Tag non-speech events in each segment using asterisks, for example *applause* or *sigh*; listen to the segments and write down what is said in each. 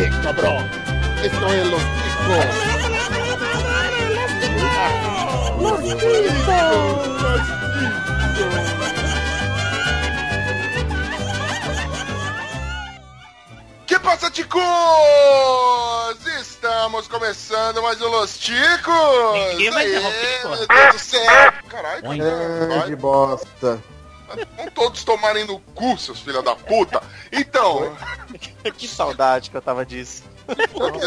Eh, cabrón. Esto es los chicos. Los chicos. Que passa, ticos? Estamos começando mais um Los Ticos! Ninguém vai interromper, pô. Meu Deus do céu! Caralho, Oi. Grande bosta. Vão todos tomarem no cu, seus filha da puta! Então, *laughs* que saudade que eu tava disso.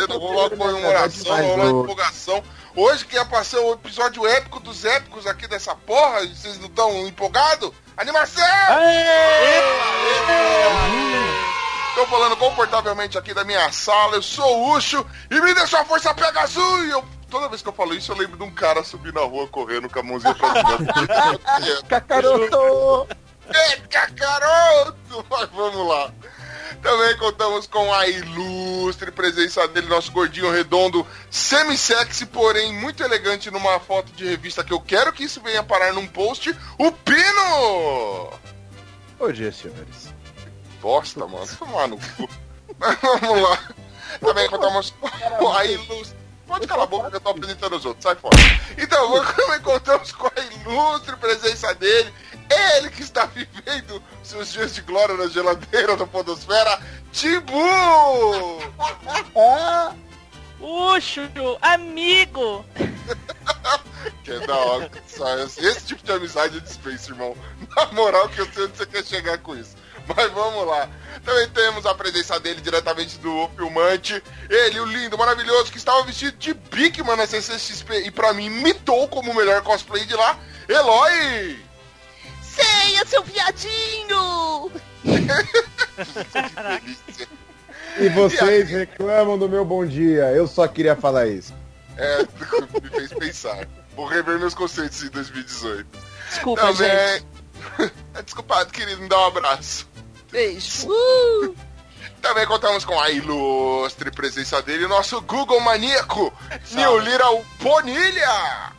rolou a comemoração, rolou a divulgação. Hoje que ia passar o episódio épico dos épicos aqui dessa porra, e vocês não estão empolgados? Animação! Tô falando confortavelmente aqui da minha sala, eu sou o Ucho e me dê sua força pega azul! E eu, toda vez que eu falo isso, eu lembro de um cara subir na rua correndo com a mãozinha pra cima. *laughs* Cacaroto! é cacaroto! Mas vamos lá. Também contamos com a ilustre presença dele, nosso gordinho redondo, semi-sexy, porém muito elegante numa foto de revista que eu quero que isso venha parar num post, o Pino! Bom dia, senhores. Bosta, mano. Tomar no cu. *laughs* Mas vamos lá. Também contamos com a ilustre. Pode calar a boca que eu tô apresentando os outros, sai fora. Então, também *laughs* contamos com a ilustre presença dele. Ele que está vivendo seus dias de glória na geladeira da Podosfera, Tibu! *laughs* Uxo, amigo! *laughs* Que é da hora. Esse tipo de amizade eu dispenso, irmão. Na moral que eu sei onde você quer chegar com isso. Mas vamos lá. Também temos a presença dele diretamente do filmante. Ele, o lindo, maravilhoso, que estava vestido de Bigman na CCXP e pra mim mitou como o melhor cosplay de lá, Eloy! Ceia, seu viadinho! E *laughs* vocês reclamam do meu bom dia. Eu só queria falar isso. É, me fez pensar. Vou rever meus conceitos em 2018. Desculpa, gente. Também. *laughs* Desculpado, querido, me dá um abraço. Beijo. Também contamos com a ilustre presença dele, o nosso Google maníaco, New Little Bonilha!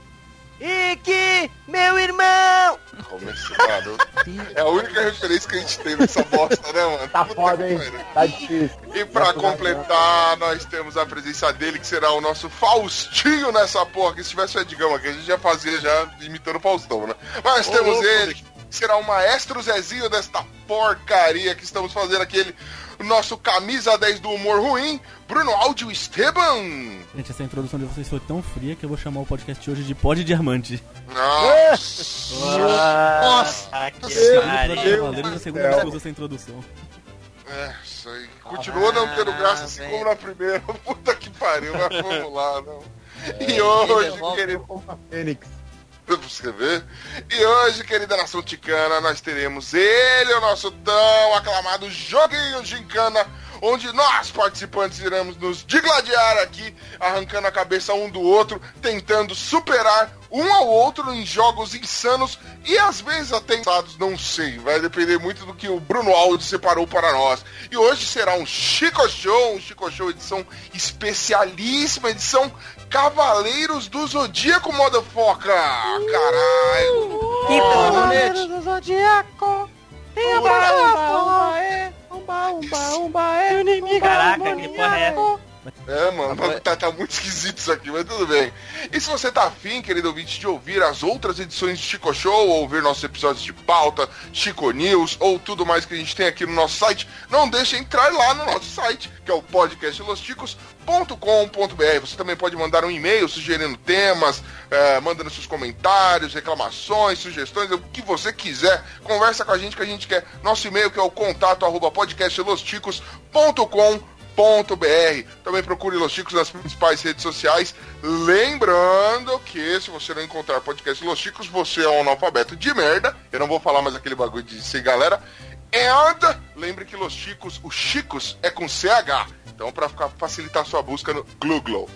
Ike, meu irmão! Começado. É a única referência que a gente tem nessa bosta, né, mano? Tá Puta foda, hein? Tá difícil. E pra completar, nós temos a presença dele, que será o nosso Faustinho nessa porra, que se tivesse o Edgão aqui, a gente já fazia já imitando o Faustão, né? Mas Ô, temos louco, ele, que será o maestro Zezinho desta porcaria que estamos fazendo aquele, nosso camisa 10 do humor ruim, Bruno Áudio Esteban. Gente, essa introdução de vocês foi tão fria que eu vou chamar o podcast hoje de Pod Diamante. Nossa. Nossa, que Segundo pariu. Cavaleiros, a segunda vez que essa introdução. É, isso aí. Continua não tendo graça assim como na primeira. *laughs* Puta que pariu, mas vamos lá, não. E hoje, querido. Fênix. Pra você ver. E hoje, querida nação ticana, nós teremos ele, o nosso tão aclamado Joguinho Gincana, onde nós, participantes, iremos nos digladiar aqui, arrancando a cabeça um do outro, tentando superar um ao outro em jogos insanos e às vezes até não sei. Vai depender muito do que o Bruno Aldo separou para nós. E hoje será um Chico Show, um Chico Show edição especialíssima, edição Cavaleiros do Zodíaco, motherfucker! Caralho! Que bonete. do Zodíaco! Tem abraço! Umba, umba, umba, é inimigo Caraca, que porra é essa? É, mano, tá, tá muito esquisito isso aqui, mas tudo bem. E se você tá afim, querido ouvinte, de ouvir as outras edições de Chico Show, ou ouvir nossos episódios de pauta, Chico News, ou tudo mais que a gente tem aqui no nosso site, não deixe entrar lá no nosso site, que é o podcastlosticos.com.br. Você também pode mandar um e-mail sugerindo temas, eh, mandando seus comentários, reclamações, sugestões, o que você quiser. Conversa com a gente que a gente quer. Nosso e-mail que é o contato arroba podcastlosticos.com.br br Também procure Los Chicos nas principais redes sociais. Lembrando que se você não encontrar podcast Los Chicos, você é um analfabeto de merda. Eu não vou falar mais aquele bagulho de ser galera. And lembre que Los Chicos, o Chicos é com CH. Então, para facilitar sua busca no Google.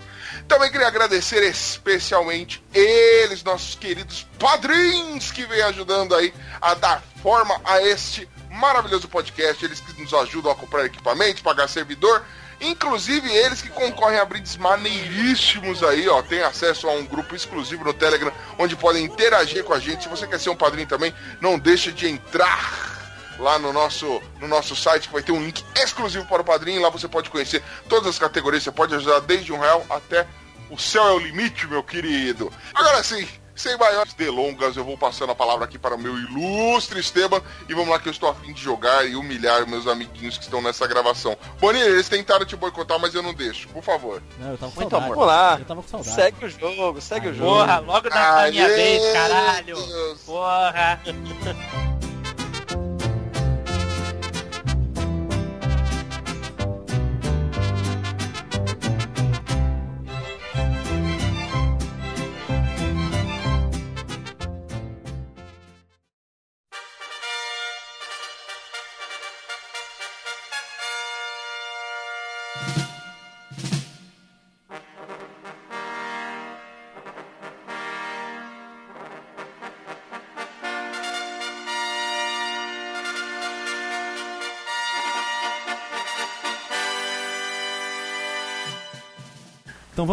Também queria agradecer especialmente eles, nossos queridos padrinhos, que vêm ajudando aí a dar forma a este maravilhoso podcast. Eles que nos ajudam a comprar equipamentos, pagar servidor. Inclusive eles que concorrem a brindes maneiríssimos aí, ó. Tem acesso a um grupo exclusivo no Telegram, onde podem interagir com a gente. Se você quer ser um padrinho também, não deixa de entrar. Lá no nosso, no nosso site, que vai ter um link exclusivo para o padrinho. Lá você pode conhecer todas as categorias, você pode ajudar desde um real até o céu é o limite, meu querido. Agora sim, sem maiores delongas, eu vou passando a palavra aqui para o meu ilustre Esteban e vamos lá que eu estou a fim de jogar e humilhar meus amiguinhos que estão nessa gravação. Bonilha, eles tentaram te boicotar, mas eu não deixo, por favor. Não, eu tava com Muito saudade. amor. Vamos lá. Eu tava com saudade. Segue o jogo, segue o jogo. Porra, logo na, na minha Aê, vez, caralho. Deus. Porra. *laughs*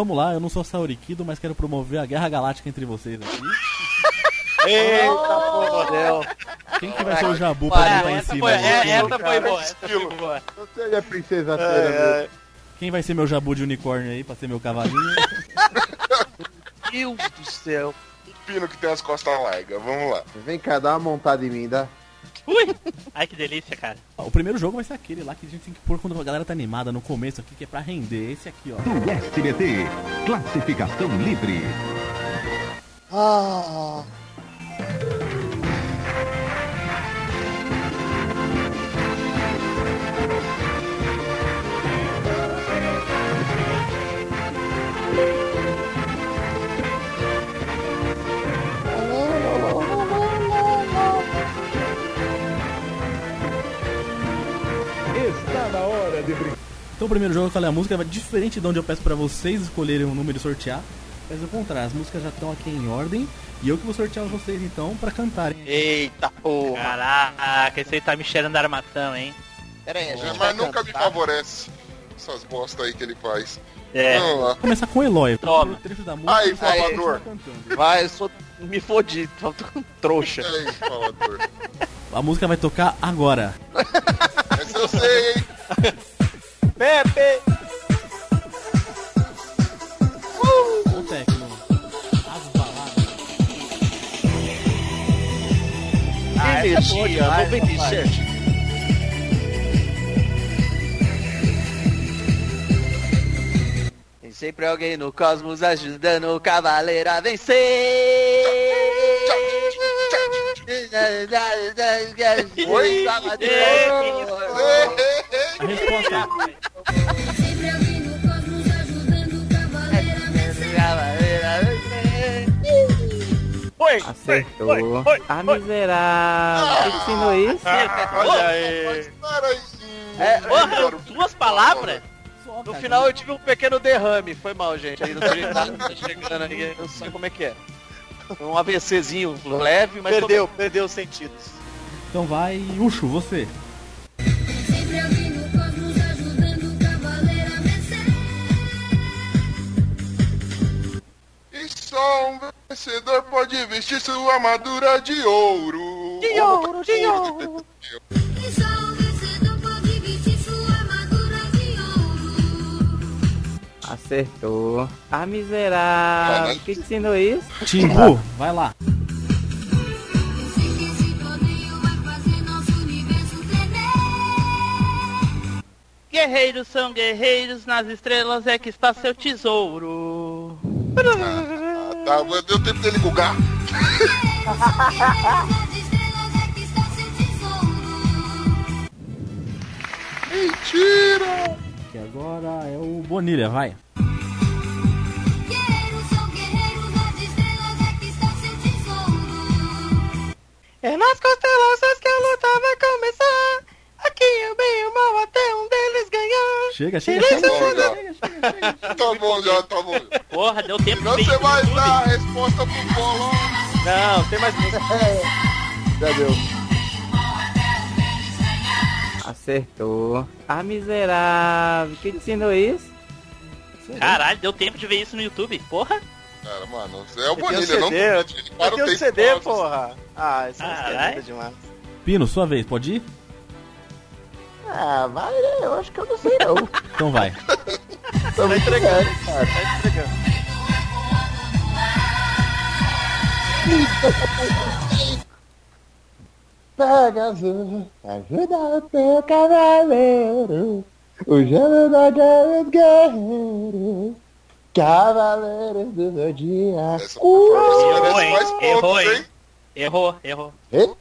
vamos lá, eu não sou Saurikido, mas quero promover a guerra galáctica entre vocês aqui. Eita, porra, Del. Quem que vai ser o Jabu pra Para, montar em cima? foi, é, Quem- essa foi boa, essa foi boa. Você é a princesa Cera, ai. Quem vai ser meu Jabu de unicórnio aí pra ser meu cavalinho? *laughs* Deus do céu. O pino que tem as costas largas, vamos lá. Vem cá, dá uma montada em mim, dá. Ui! Ai, que delícia, cara. o primeiro jogo vai ser aquele lá que a gente tem que pôr quando a galera tá animada no começo aqui, que é pra render. Esse aqui, ó. do SBT. Classificação livre. Está Então o primeiro jogo, eu falei, a música vai diferente de onde eu peço pra vocês escolherem um número e sortear. Mas ao contrário, as músicas já estão aqui em ordem. E eu que vou sortear vocês então pra cantarem. Eita porra. Caraca, esse aí tá me cheirando da armação, hein? Pera aí, a gente É, vai mas nunca me cantar? favorece essas bosta aí que ele faz. É. Vamos lá. Começar com o Eloy. Toma. Da música Aí, você falador. Vai, eu sou... Me fodi, tô *laughs* trouxa. E aí, falador? A música vai tocar agora. Essa eu sei, hein? *laughs* Pepe! O técnico. As baladas. Ah, Energia 97. Tem sempre alguém no cosmos ajudando o cavaleiro a vencer. Oi? A resposta Sempre alguém no cosmos ajudando o cavaleiro a vencer. Oi! Acertou. Oi, oi, oi, Ah, miserável. Que ensinou isso? Olha aí. Mas peraí. É, Porra, duas palavras? No final eu tive um pequeno derrame. Foi mal, gente. Aí no treinado tá chegando aí, eu não sei como é que é. Um AVCzinho leve, mas. Perdeu, perdeu os sentidos. Então vai, Ucho, você. Sempre alguém no cosmos ajudando o cavaleiro a vencer. E só um vencedor pode vestir sua armadura de ouro. De ouro, de ouro. *laughs* Acertou. Ah, miserável. Que ensinou isso? Timbu, vai lá. Eu sei que esse torneio vai fazer nosso universo tremer. Guerreiros são guerreiros, nas estrelas é que está seu tesouro. Ah, tá, deu tempo dele bugar. Nas estrelas é que está seu tesouro. Mentira! Que agora é o Bonilha, vai. É nas constelações que a luta vai começar. Aqui o bem e o mal até um deles ganhar. Chega, chega, Silêncio, chega. *laughs* Tá bom já, tá bom. Porra, deu tempo Não de ver você isso vai no YouTube. dar a resposta pro Polo. Não, tem mais música. *laughs* Já deu. Acertou. Ah, miserável. Que ensinou isso? Caralho, deu tempo de ver isso no YouTube. Porra. Cara, mano, é o Bonilha, não CD, eu- o tenho tempo CD, porra. Ah, isso é demais. Pino, sua vez, pode ir? Ah, vai, né? Eu acho que eu não sei não. *laughs* Então vai. *laughs* Tô me entregando, cara. Tá entregando. Pegasus, ajuda o teu cavaleiro. O gelo da guerra dos guerreiros. Cavaleiros do Zodíaco. Errou, hein? pontos, Errou, hein? hein? Errou, errou. Hein?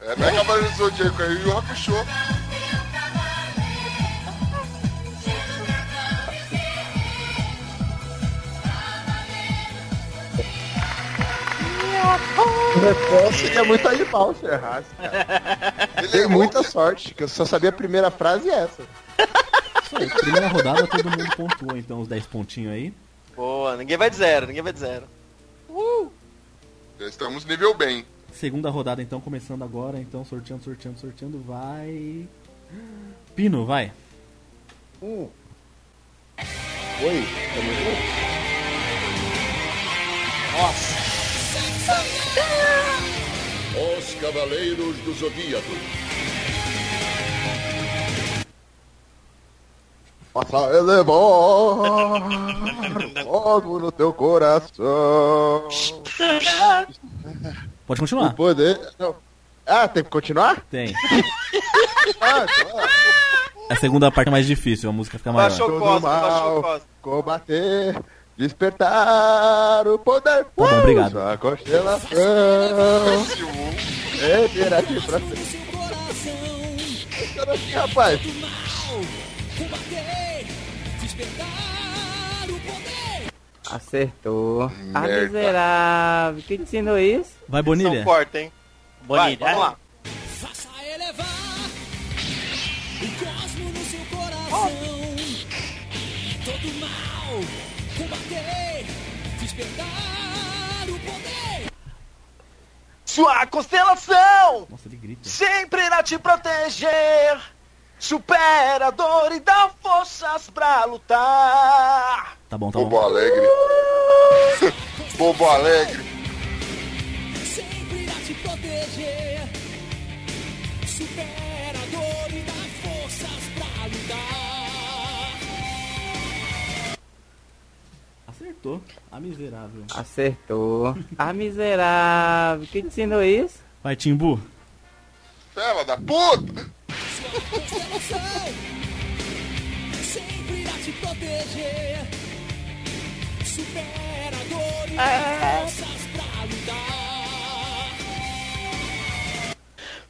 É, não é Cavaleiro do Zodíaco, é Yu Yu Hakusho. Então seria muito animal se errasse, cara. Ele Tem errou. muita sorte, que eu só sabia a primeira frase e essa. Isso aí, primeira rodada todo mundo pontua, então, os 10 pontinhos aí. Boa, ninguém vai de zero, ninguém vai de zero. Já estamos nível bem. Segunda rodada, então, começando agora. Então, sorteando, sorteando, sorteando. Vai. Pino, vai. Hum. Oi, tá me ouvindo? Os Cavaleiros do Zodíaco. Possa elevar *laughs* fogo no teu coração. Pode O continuar? poder. Não. Ah, tem que continuar? Tem. *laughs* Ah, claro. A segunda parte é mais difícil, a música fica maior. Baixou o mal. baixou o Cosmo. Combater, despertar o poder. bom, obrigado. A constelação. É, virar aqui pra frente. Rapaz. Acertou. Ah, Merda. miserável. Quem te ensinou isso? Vai, Bonilha. forte, hein? Vai, Bonilha. vamos lá. Sua constelação Nossa, ele grita. sempre irá te proteger. Supera a dor e dá forças pra lutar. Tá bom, tá bom. Bobo Alegre. *laughs* Bobo Alegre. Acertou. A miserável. Acertou. Ah, miserável. Quem te ensinou isso? Vai, Timbu. Fela da puta.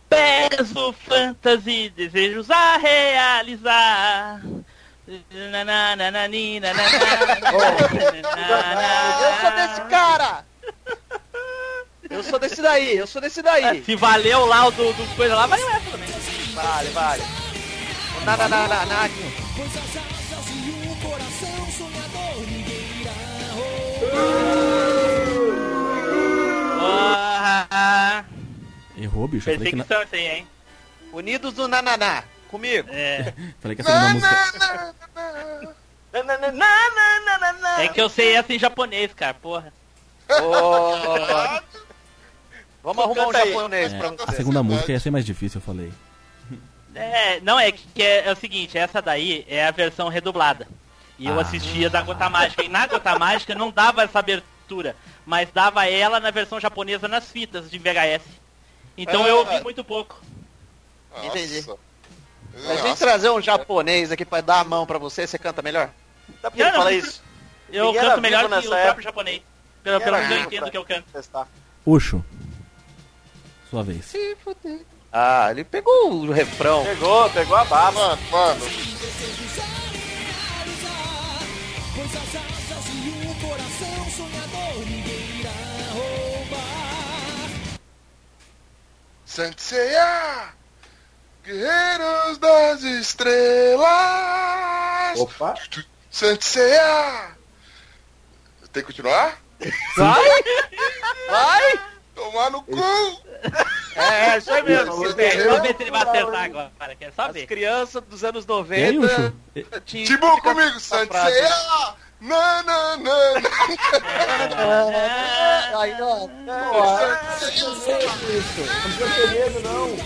Pegasus Fantasy, desejos a realizar. Nananani, nananana, Eu sou desse cara! Eu sou desse daí, eu sou desse daí. Se valeu lá o do, do coisa lá, valeu essa também. Vale, vale. Na, na, na, na, na, aqui. Porra! Errou, bicho. Que, na... Isso aí, hein? Unidos do Nananá. Comigo. É. Falei que a segunda música. Na, na, na, na, na, na, na. É que eu sei essa em japonês, cara, porra. Ô, *laughs* Vamos arrumar um japonês É, pra a você. segunda música ia ser mais difícil, eu falei. É, não, é que é, é o seguinte, essa daí é a versão redublada. E eu Ah. assistia da Gota Mágica. E na Gota Mágica não dava essa abertura, mas dava ela na versão japonesa nas fitas de VHS. Então eu ouvi muito pouco. Entendi. Nossa. Mas vem Nossa. trazer um japonês aqui pra dar a mão pra você, você canta melhor? Dá pra ele Não, não. falar isso? Eu Ninguém canto melhor que o próprio japonês. Pelo, pelo menos eu entendo que eu canto. Ucho. Sua vez. Ah, ele pegou o refrão. Pegou, pegou a baba. Mano, mano. Senseiya, Guerreiros das Estrelas. Opa. Senseiya. Tem que continuar? Vai! Vai! Tomar no cu. É, é isso aí mesmo. Vamos ver se ele vai acertar agora, cara. Quero As saber. crianças dos anos E aí, 90 Ucho? tinham Tibu que comigo. essa frase. Senseiya, Não, não, não, *laughs* Aí, ó. Isso, não precisa ter medo, não.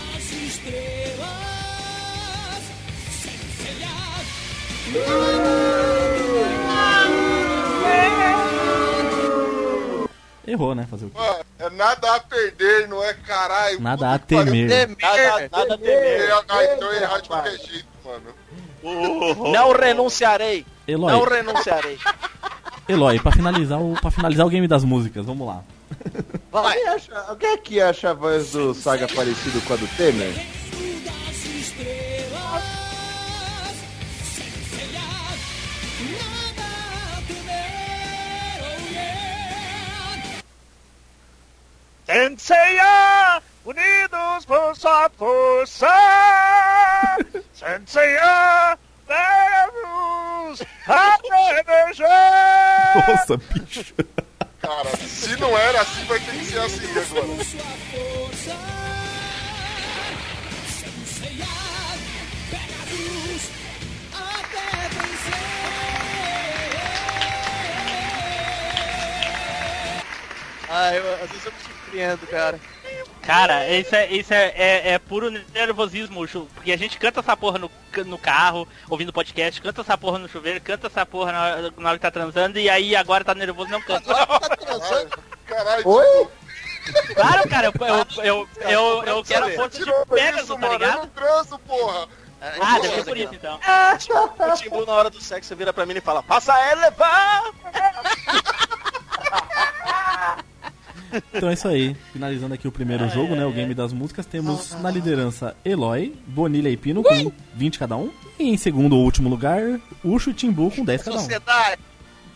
Errou, né? Fazer o quê? Mano, é nada a perder, não é caralho. Nada a temer. Nada, nada a temer. Ah, então errar de qualquer jeito, mano. Não renunciarei. Eloy, Não renunciarei. Eloy, pra finalizar, o, pra finalizar o game das músicas, vamos lá. Alguém, acha, alguém aqui acha a voz do Saga parecido com a do Temer? Senseiya, unidos por sua força. *laughs* Senseiya, vamos a emergência. Nossa, bicho. Cara, se não era assim, vai ter que ser assim agora. Ah, eu, às vezes eu me surpreendo, cara. Cara, isso é, isso é, é, é puro nervosismo, porque a gente canta essa porra no, no carro, ouvindo podcast, canta essa porra no chuveiro, canta essa porra na, hora- na hora que tá transando, e aí agora tá nervoso e não canta. *laughs* Caralho, Oi? Claro, cara, eu, eu, eu, eu, eu quero a força de Pegasus, isso, tá mano. Eu ligado? não transo, porra. Ah, deve ser por isso então. *laughs* O Timbu, na hora do sexo, vira pra mim e fala: Passa a elevar! *laughs* Então é isso aí. Finalizando aqui o primeiro jogo, né? O game das músicas. Temos na liderança Eloy, Bonilha e Pino com 20 cada um. E em segundo ou último lugar, Ucho e Timbu com 10 cada um. Sociedade!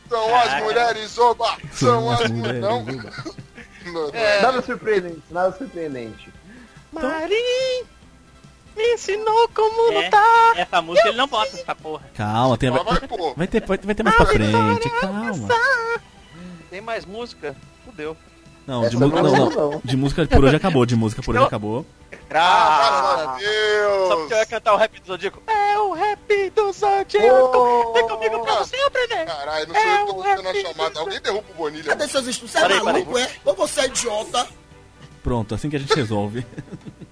São as mulheres, oba! São as mulheres. Não, Oba. *laughs* não, não. Nada surpreendente, nada surpreendente. Marim me ensinou como É, lutar. essa música ele não bota essa porra. Calma, tem, vai, vai, ter, vai, vai ter mais pra frente. Calma. Tem mais música? Fudeu. Não, de, Essa não não, não, de música por hoje acabou. De música por hoje acabou. Graças a Só porque eu ia Deus. cantar o rap do Zodíaco. É o rap do Zodíaco. Oh! Vem comigo pra você aprender. Caralho, não sou eu que tô fazendo a chamada. Alguém derruba o Bonilha. Cadê seus estudos? Você é maluco, é? Ou você é idiota? Pronto, assim que a gente resolve.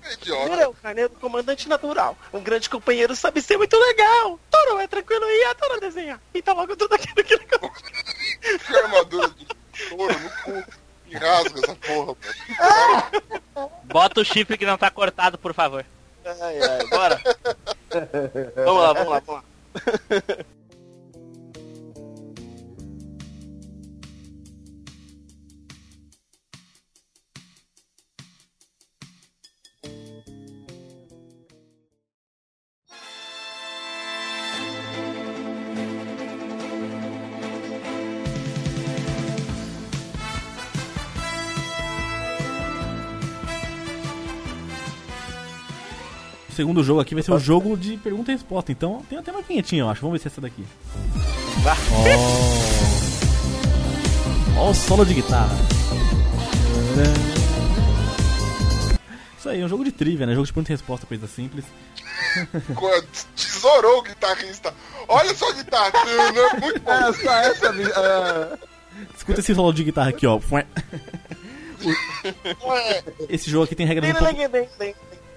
É *laughs* Idiota. Ele é o carneiro do comandante natural. Um grande companheiro sabe ser muito legal. Toro é tranquilo e adora desenhar. Pinta logo tudo aquilo que ele *laughs* armadura de touro no cu. E rasga essa porra, mano. *laughs* Bota o chifre que não tá cortado, por favor. Ai, ai, bora. vamos lá, vamos lá, vamos lá. *laughs* segundo jogo aqui vai ser o jogo de pergunta e resposta. Então tem até uma vinhetinha, eu acho. Vamos ver se é essa daqui. Ó. Ó o solo de guitarra. Isso aí, é um jogo de trivia, né? Jogo de pergunta e resposta, coisa simples. Tesourou o guitarrista. Olha só a guitarra. Muito bom. É só essa. ah, Escuta esse solo de guitarra aqui, ó. Esse jogo aqui tem regras um pouco...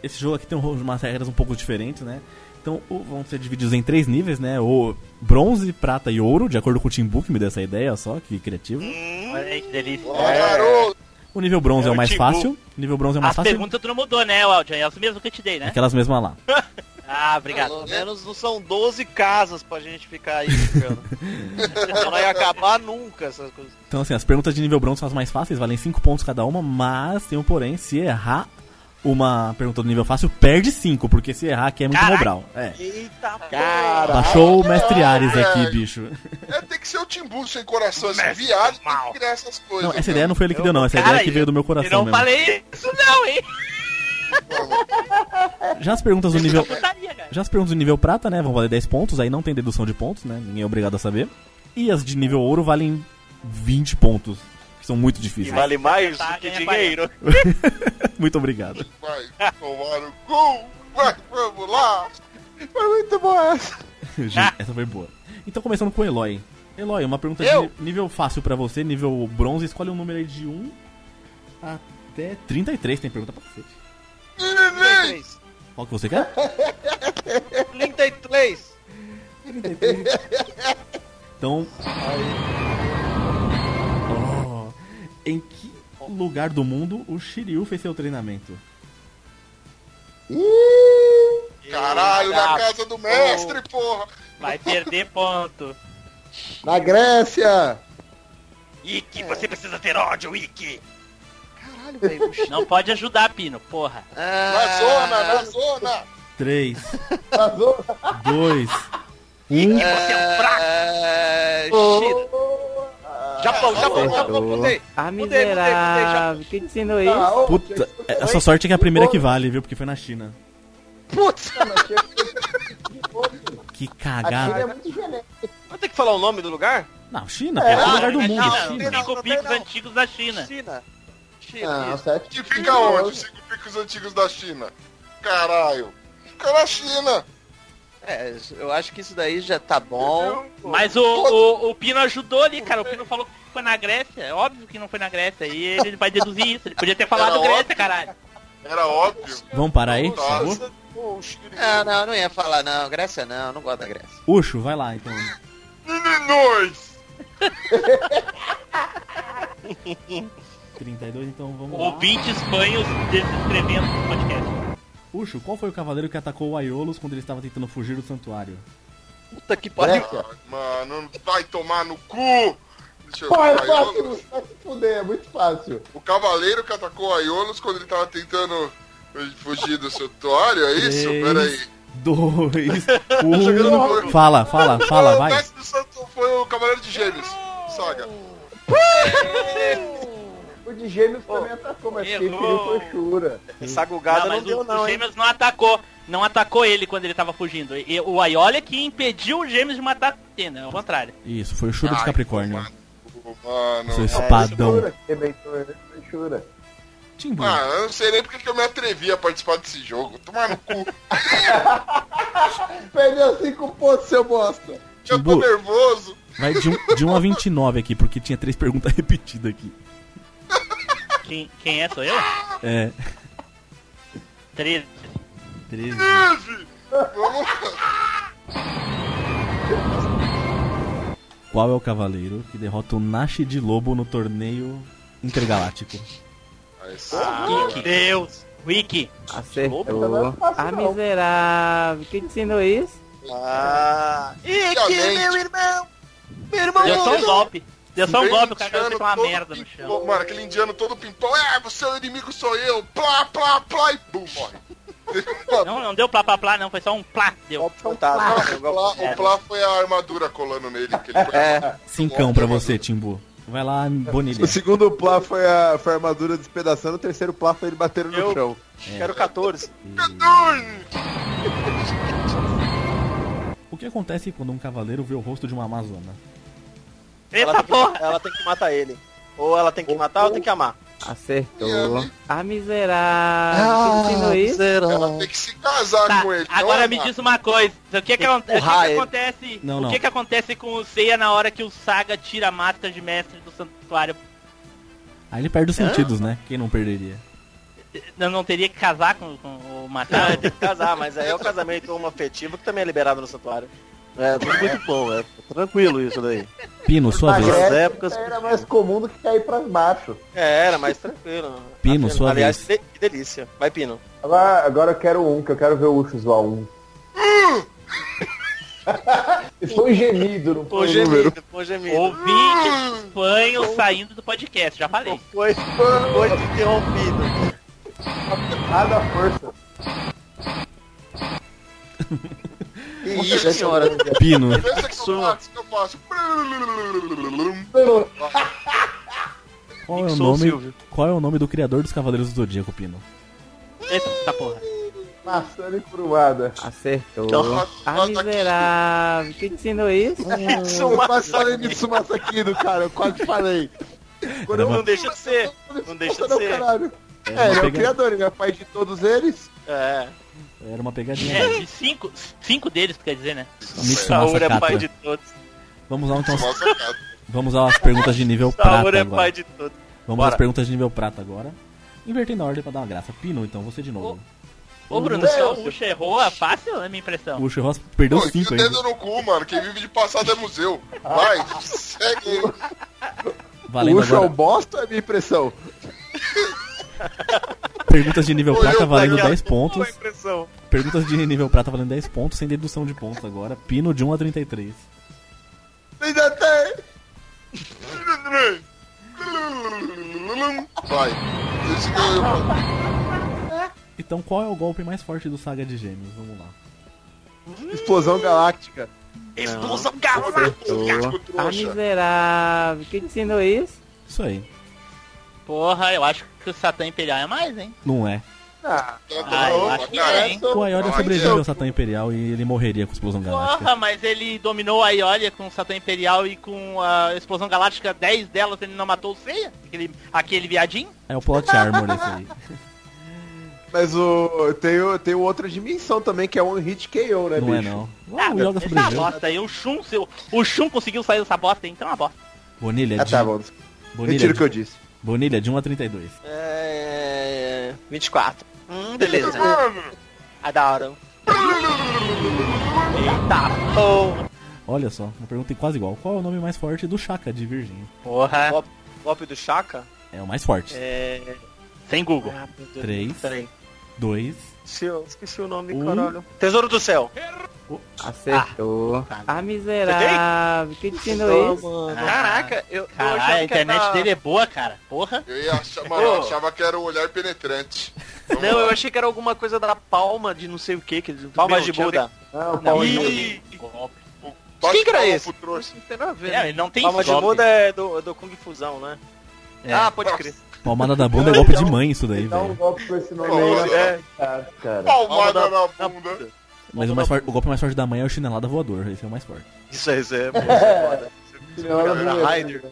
Esse jogo aqui tem um- umas regras um pouco diferentes, né? Então vão ser divididos em três níveis, né? O bronze, prata e ouro, de acordo com o Timbu, que me deu essa ideia, só, que criativo. Olha aí que delícia. Garoto. O nível bronze é, É o mais Timbu. fácil. O nível bronze é o mais As fácil. perguntas tu não mudou, né, Aldia? É as mesmas que eu te dei, né? Aquelas mesmas lá. *laughs* Ah, obrigado. Pelo menos não são 12 casas pra gente ficar aí ficando. *laughs* Não ia acabar nunca essas coisas. Então, assim, as perguntas de nível bronze são as mais fáceis, valem 5 pontos cada uma, mas tem um porém, se errar uma pergunta do nível fácil, perde 5, porque se errar aqui é muito mobral. É. Eita, Cara, Baixou o mestre Ares aqui, Caralho. bicho. É, tem que ser o Timbu sem coração. Esse viado tem que criar essas coisas. Não, essa né? ideia não foi ele que deu, não. Essa Cara, ideia é que eu- veio do meu Eu coração não mesmo. falei isso não, hein? Já as perguntas do nível. Já as perguntas do nível prata, né? Vão valer 10 pontos, aí não tem dedução de pontos, né? Ninguém é obrigado a saber. E as de nível ouro valem 20 pontos, são muito E difíceis. vale mais do que dinheiro. *laughs* muito obrigado. Vai tomar no cu. Vai, vamos lá. foi muito boa essa. *laughs* Gente, essa foi boa. Então, começando com o Eloy. Eloy, uma pergunta Eu? de nível fácil pra você, nível bronze, escolhe um número aí de 1 até 33, tem pergunta pra cacete. 33. Qual que você quer? *laughs* 33. Então. Oh, em que lugar do mundo o Shiryu fez seu treinamento? Caralho, na casa do mestre, porra. Vai perder ponto. Na Grécia! Ike, você precisa ter ódio, Ike. Caralho, velho. Não pode ajudar, Pino, porra. Na zona, na zona. 3, Na zona. 2, 1. Ike, você é um fraco. É... China. Japão, Japão, Japão, mudei. Ah, miserável. Quem te ensinou isso? Ah, Puta, a sua sorte é que a primeira que vale, viu? Porque foi na China. Putz. Que China é cagada. genérica. Vai ter que falar o nome do lugar? Não, China, pô, é o lugar do É mundo. China, China. Cinco Não, não picos antigos da China. China. China, sete. Que fica onde? Os cinco picos antigos da China. Caralho. Fica na China. É, eu acho que isso daí já tá bom. Mas o, o, o Pino ajudou ali, cara. O Pino falou que foi na Grécia. É óbvio que não foi na Grécia. E ele vai deduzir isso. Ele podia ter falado Era Grécia, óbvio. caralho. Era óbvio. Vamos parar aí, por favor? Nossa, pô, o Shiryu. Não, não, não ia falar não. Grécia não, não gosto da Grécia. Ucho, vai lá então. Meninos! *laughs* 32, então vamos lá. Ouvintes fanhos desescrevendo o podcast. Ucho, qual foi o cavaleiro que atacou o Aiolos quando ele estava tentando fugir do santuário? Puta que pariu. Grécia. Mano, vai tomar no cu! Deixa eu Pô, é ver. fácil, vai se fuder, é muito fácil. O cavaleiro que atacou a Ionos quando ele tava tentando fugir do santuário, é isso? Três. Pera aí. Dois, *laughs* um. Fala, fala, fala, o vai. mestre do santo foi o cavaleiro de gêmeos. Saga. O de gêmeos também atacou, mas quem Errou. feriu foi Shura. Essa gugada não, mas deu o, não, o hein? Gêmeos não atacou. Não atacou ele quando ele tava fugindo. E, o Aiolia que impediu o Gêmeos de matar a Atena. Ao contrário. Isso, foi o Shura de Ai, Capricórnio. Mano. Seu É, espadão. Shura. Timbu. Ah, eu não sei nem porque que eu me atrevi a participar desse jogo. Tomar no cu. *laughs* Perdeu cinco pontos, seu bosta. Eu tô Timbu, nervoso. vai de 1 de um a 29 aqui, porque tinha três perguntas *laughs* repetidas aqui. Quem, quem é? Sou eu? É, 13. 13. Vamos Qual é o cavaleiro que derrota o Nash de Lobo no torneio intergaláctico? Aí, Wiki. Deus. Wiki. Acertou. Fácil, Ah, miserável. Quem te ensinou isso? Ah. Ike, Obviamente. meu irmão. Meu irmão. Deu só um golpe. Deu só um Bem golpe, o cara fez uma merda no chão. Mano, aquele indiano todo pimpão. É, você é o inimigo, sou eu. Plá, plá, plá e bum, morre. *laughs* Não, não deu plá plá plá, não. Foi só um plá. Deu. Não, Deu o, plá, o plá foi a armadura colando nele. Que ele foi É. Cincão pra você, Timbu. Vai lá, Bonilha. O segundo plá foi a, foi a armadura despedaçando, o terceiro plá foi ele batendo no chão. Quero 14. O que acontece quando um cavaleiro vê o rosto de uma amazona? Ela Eita tem, que, porra. ela tem que matar ele. Ou ela tem que matar ou tem que amar. Acertou. Ah, miserável. Ensinou isso? Ela tem que se casar Tá, com ele. agora não me diz uma coisa. O que que, Tem que o que que acontece? Não, o não. que que acontece com o Seiya na hora que o Saga tira a máscara de mestre do santuário? Aí ele perde os sentidos, né? Quem não perderia? Não, não teria que casar com, com o Ah, matar? tem que casar, mas aí é o casamento homoafetivo que também é liberado no santuário. É, tudo muito bom, é tranquilo isso daí. Pino, sua vez. Épocas- era mais comum do que cair pra baixo. É, era mais tranquilo. Pino, sua Aliás, vez. de- que delícia. Vai, Pino. Agora, agora eu quero um, que eu quero ver o Ucho zoar um. *laughs* Foi gemido, não Foi foi um número. gemido, foi gemido. Ouvinte espanhol saindo do podcast, já falei. Foi, foi interrompido. Nada força. *laughs* Que isso, senhora. Pino, Pensa que eu faço, que eu faço. qual é o nome? Silvio. Qual é o nome do criador dos Cavaleiros do Zodíaco, Pino? Eita porra. Maçã e curvada. Acertou. Ah, miserável. Quem te ensinou isso? Eu quase falei nisso, massa aqui do cara, eu quase falei. Quando eu Não deixa de ser. Não deixa de Não, ser. caralho. É, É, ele é o criador, ele é pai de todos eles. É. Era uma pegadinha. É, de cinco, cinco deles, tu quer dizer, né? Saúl é pai Kata. de todos. Vamos lá então. Vamos às perguntas de nível prata Saúl é agora. pai de tudo. Vamos Bora. às perguntas de nível prata agora. Invertendo a ordem pra dar uma graça. Pino, então, você de novo. Ô, Bruno, só o Ucho errou a fácil é a minha impressão? O Churros perdeu Pô, enfia 5 o ainda. dedo no cu, mano. Quem vive de passado é museu. Vai, segue aí. Valendo Puxa o agora. bosta ou é minha impressão? *laughs* Perguntas de nível prata valendo daquela 10 pontos. Perguntas de nível prata valendo 10 pontos, sem dedução de pontos agora. Pino de 1 a 33. Ainda tem! Vai. Então, qual é o golpe mais forte do Saga de Gêmeos? Vamos lá. Explosão galáctica. Explosão Acertou. Galáctico Ah, miserável. Quem te ensinou isso? Isso aí. Porra, eu acho que o Satã Imperial é mais, hein? Não é. Ah, Ah, eu acho que é, hein? O Aioria Ai, sobreviveu eu- ao Satã Imperial e ele morreria com a explosão galáctica. Porra, mas ele dominou a Iolia com o Satã Imperial e com a Explosão Galáctica, 10 delas ele não matou o Seiya? Aquele, aquele viadinho? É o plot armor esse aí. *laughs* mas o, tem, o- tem outra dimensão também, que é um hit KO, né, Não é bicho? não. Ah, o Yoga essa é uma sobreviveu. bosta aí. O Shun, seu, o Shun conseguiu sair dessa bosta então é uma bosta. Bonilha Ah, tá bom. Bonilha, Retiro o que eu disse. Bonilha de 1 a 32. É... 24. Hum, beleza. Ah, da hora. Eita, porra. Olha só, uma pergunta quase igual. Qual é o nome mais forte do Chaka de Virgínia? Porra. Golpe, golpe do Chaka? É o mais forte. É... Sem Google. Ah, meu Deus. 3, Peraí. 2, Esqueci, o- esqueci o nome, Um. caralho. Tesouro do Céu. Acertou. tá. Ah, miserável. Quem te ensinou isso? Caraca, eu, eu Caralho, a que internet era... dele é boa, cara. Porra. eu ia achar, mano, eu achava que era o olhar penetrante. Vamos Não, lá. eu achei que era alguma coisa da palma de não sei o que. que eles- Palmas Meu, de Buda. Não, Não, Paulo, Ih, golpe. Bate quem que era palma esse? Não tem nada a ver. É, ele não tem Palmas de. Buda é do, do Kung Fusão, né? É. Ah, pode crer. Palmada da bunda é golpe de mãe isso daí, Dá um velho. golpe com esse nome aí, é. cara, cara. Palmada Palma na bunda. Mas o, mais forte- o golpe mais forte da mãe é o chinelada voador, esse é o mais forte. Isso aí, isso aí é bom, *laughs* isso é foda. Não, não, não, não. Raider.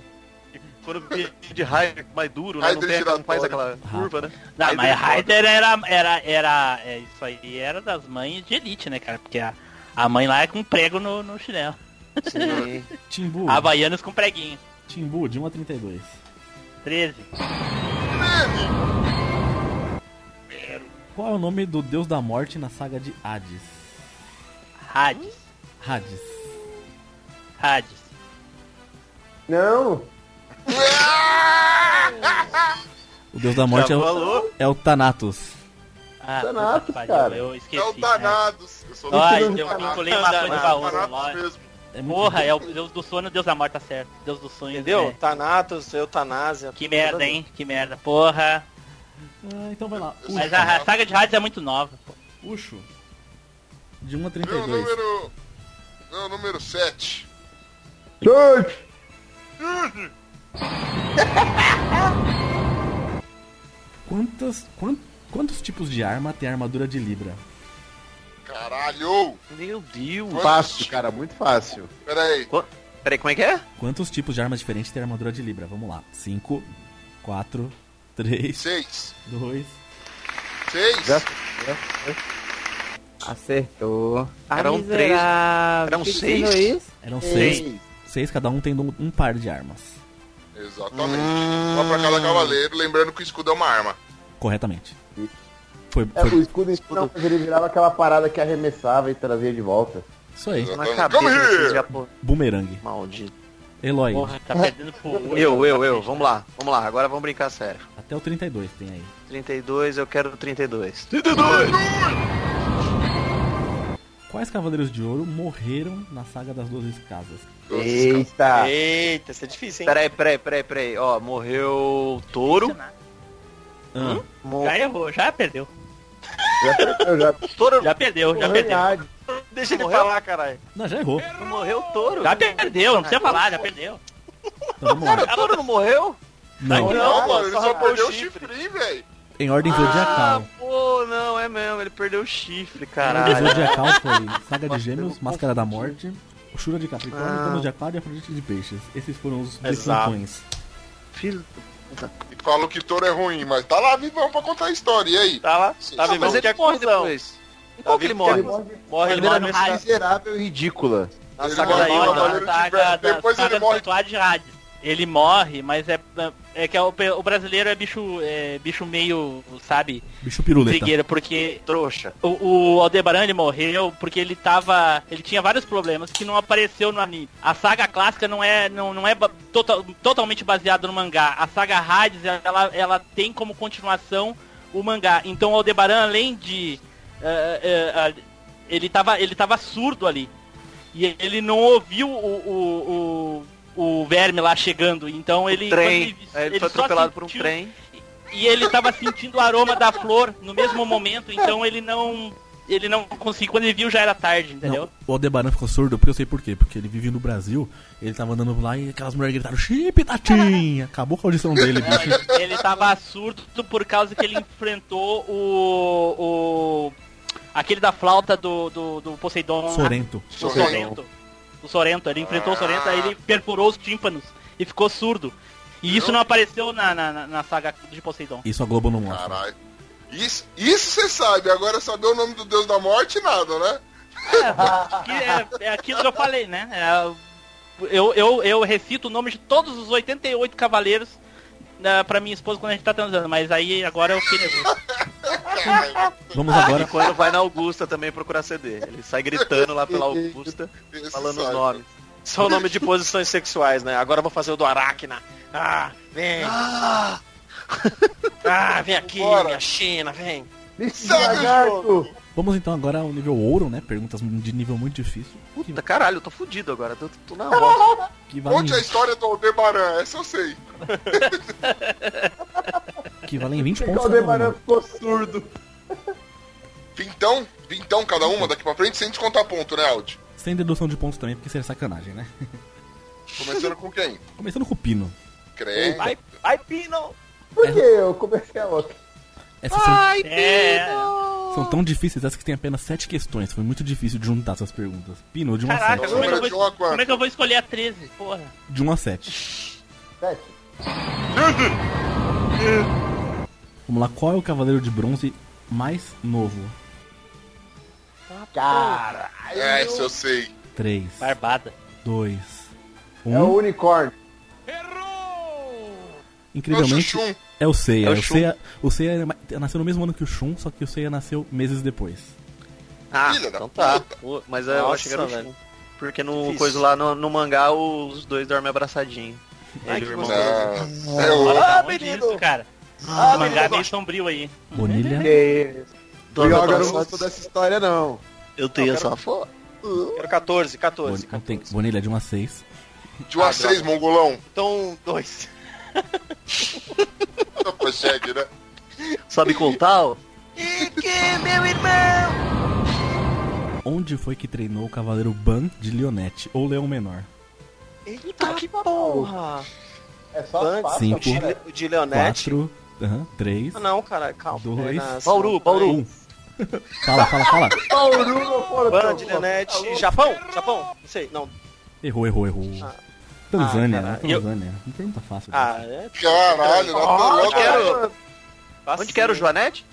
Quando vi de Raider mais duro, né? Não, tem, não faz aquela curva, né? Não, mas é foda. Raider era, era, era, é, isso aí era das mães de elite, né, cara? Porque a, a mãe lá é com prego no, no chinelo. Sim. Timbu, *laughs* Havaianas com preguinho. Timbu de 1 a 32. 13. Qual é o nome do deus da morte na saga de Hades? Hades. Hades. Hades. Não. O deus da morte é o, é o Thanatos. Ah, Thanatos, cara. Eu esqueci. É o. Eu sou Ai, do eu Danados. vinculei uma coisa com a outra. Danados mesmo. É Porra, é o deus do sono e o deus da morte, tá certo. Deus do sonho. Entendeu? né? Thanatos, Eutanásia. Que merda, hein? Que merda. Porra. Ah, então vai lá. Mas a, a saga de Hades é muito nova. pô. Ucho. De 1 a Meu 32. número. Meu número 7. Chute! Quantas, quan- quantos tipos de arma tem a armadura de Libra? Caralho! Meu Deus. Fácil, cara, muito fácil. Pera aí. Peraí, como é que é? Quantos tipos de armas diferentes tem a armadura de Libra? Vamos lá. 5, 4, 3, 6. 2. 6? Já- Acertou. Ah, Eram três. miserável. Eram Quem te seis? Eram seis. Seis, cada um tendo um, um par de armas. Exatamente. Uma pra cada cavaleiro, lembrando que o escudo é uma arma. Corretamente. Foi, É, o foi escudo não, mas ele virava aquela parada que arremessava e trazia de volta. isso aí. Na cabeça. Boomerang. Maldito. Eloy. Porra, tá perdendo por. *laughs* Eu, eu, eu. Vamos lá. Vamos lá. Agora vamos brincar sério. Até o 32 tem aí. 32, eu quero 32. Quais Cavaleiros de Ouro morreram na saga das 12 casas? Eita! Eita, isso é difícil, hein? Peraí, peraí, peraí, peraí. Ó, morreu Touro. Ah, Mo- Já errou, já perdeu. Já, já Touro. Já perdeu, já perdeu. Deixa ele Morreu? falar, caralho. não, já errou. Não morreu Touro. Já perdeu, não precisa falar, já perdeu. Então vamos lá. Touro não morreu? Não, Não, mano, ele só perdeu o o chifre. chifrinho, velho. em ordem Ah, zodiacal. pô, não, é mesmo. Ele perdeu o chifre, Em ordem caralho. zodiacal foi Saga de Gêmeos, Máscara da Morte, o Shura de Capricórnio, Ah. De Aquário e Afrodite de Peixes. Esses foram os Exato. defunções. Filho. E falam que touro é ruim, mas tá lá vivão pra contar a história. E aí? Tá lá? Sim. Tá Ah, mas vivendo ele que é morre depois. Em Tá que ele é morre? Morre Ele lá morre miserável e ridícula. A Ele saga morre da de da Depois ele do morre. Ele morre, mas é, é que é o, o brasileiro é bicho, é bicho meio, sabe, Bicho piruleta. brigueira, porque Trouxa. o, o Aldebaran ele morreu porque ele tava. Ele tinha vários problemas que não apareceu no anime. A saga clássica não é, não, não é total- totalmente baseada no mangá. A saga Hades, ela, ela tem como continuação o mangá. Então o Aldebaran, além de. eh, eh, ah, ele, tava, ele tava surdo ali. E ele não ouviu o, o, o, o verme lá chegando. Então ele. trem. quando Aí ele foi atropelado por um trem. e ele tava sentindo o aroma da flor no mesmo momento, então ele não. Ele não conseguiu. Quando ele viu já era tarde, entendeu? Não, o Aldebaran ficou surdo porque eu sei por quê. Porque ele vive no Brasil, ele tava andando lá e aquelas mulheres gritaram Chip Tatinha! *laughs* Acabou com a audição dele, Não, bicho. ele, ele tava surdo por causa que ele enfrentou o. o aquele da flauta do, do, do Poseidon. Sorento. O Sorrento. Sorento. O Sorento. Ele enfrentou o Sorento, aí ele perfurou os tímpanos e ficou surdo. E isso não apareceu na, na, na- saga de Poseidon. Isso a Globo não mostra. Caralho. Isso isso você sabe, agora saber o nome do deus da morte, nada, né? Que é, é aquilo que eu falei, né? É, eu, eu, eu recito o nome de todos os 88 cavaleiros né, pra minha esposa quando a gente tá transando, mas aí agora eu fiquei nervoso. *laughs* *laughs* Vamos agora. E quando vai na Augusta também procurar CD. Ele sai gritando lá pela Augusta, falando os nomes. São o nome de posições sexuais, né? Agora eu vou fazer o do Aracna. Ah, vem. Ah, vem aqui, Bora. minha China, vem. Bicho lagarto! Vamos então agora ao nível ouro, né? Perguntas de nível muito difícil. Que, Puta, caralho, eu tô fudido agora. Tô, tô na *laughs* bosta. que valem, Conte a história do Aldebaran, essa eu sei. *laughs* que valem 20 O pontos. cada Aldebaran ficou surdo. Vintão, vintão cada uma daqui pra frente, sem descontar ponto, né, Audi? Sem dedução de pontos também, porque seria sacanagem, né? Começando com quem? Começando com o Pino. Creio. Vai, vai, Pino. Por que eu comecei a outra? Essas são, É, são tão difíceis essas que tem apenas 7 questões. Foi muito difícil de juntar essas perguntas. Pino, de 1 a caraca, 7. como é, que eu vou, como é que eu vou escolher a 13? Porra. De 1 a 7. Sete. Vamos lá, qual é o cavaleiro de bronze mais novo? Cara, É, essa eu sei. 3, Barbada. 2, é 1. o unicórnio. Incrivelmente, É o Chuchum. é o Seiya. É o o Seiya, o Seiya nasceu no mesmo ano que o Shun, só que o Seiya nasceu meses depois. Ah, Filha então tá. puta. Mas eu Nossa, achei que era o. Shun. Porque no coisa lá no, no mangá os dois dormem abraçadinho. Ai, Ele e o irmão. Não, é o... Ah, Onde menino. isso, cara? Ah, Esse mangá é meio sombrio aí. Bonilha, Que isso. O Yoga não gostou dessa história, não. Eu tenho Eu quero- essa foto. Quero 14, 14. Bon- tem- Bonilha de 1 a 6. De 1 a 6, mongolão. Então, dois. *laughs* *laughs* Consegue, né? Sabe contar? ó? Onde foi que treinou o cavaleiro Ban de Leonete, ou Leão Menor? Eita, que porra. É só Antes, fácil. Cinco. o de, o de Leonete. 4, 3, Ah, não, cara, calma. Dois. É na- Bauru, Bauru. 1. Fala, fala, fala. Bauru Ban de Leonete. Japão? Japão? Não sei, não. Errou, errou, errou. Ah. Tanzânia, Ah, né? caralho. Tanzânia. Não pergunta fácil. Ah, é. Caralho, na Ah, logo quero- Fácil. Onde que era o Joanete?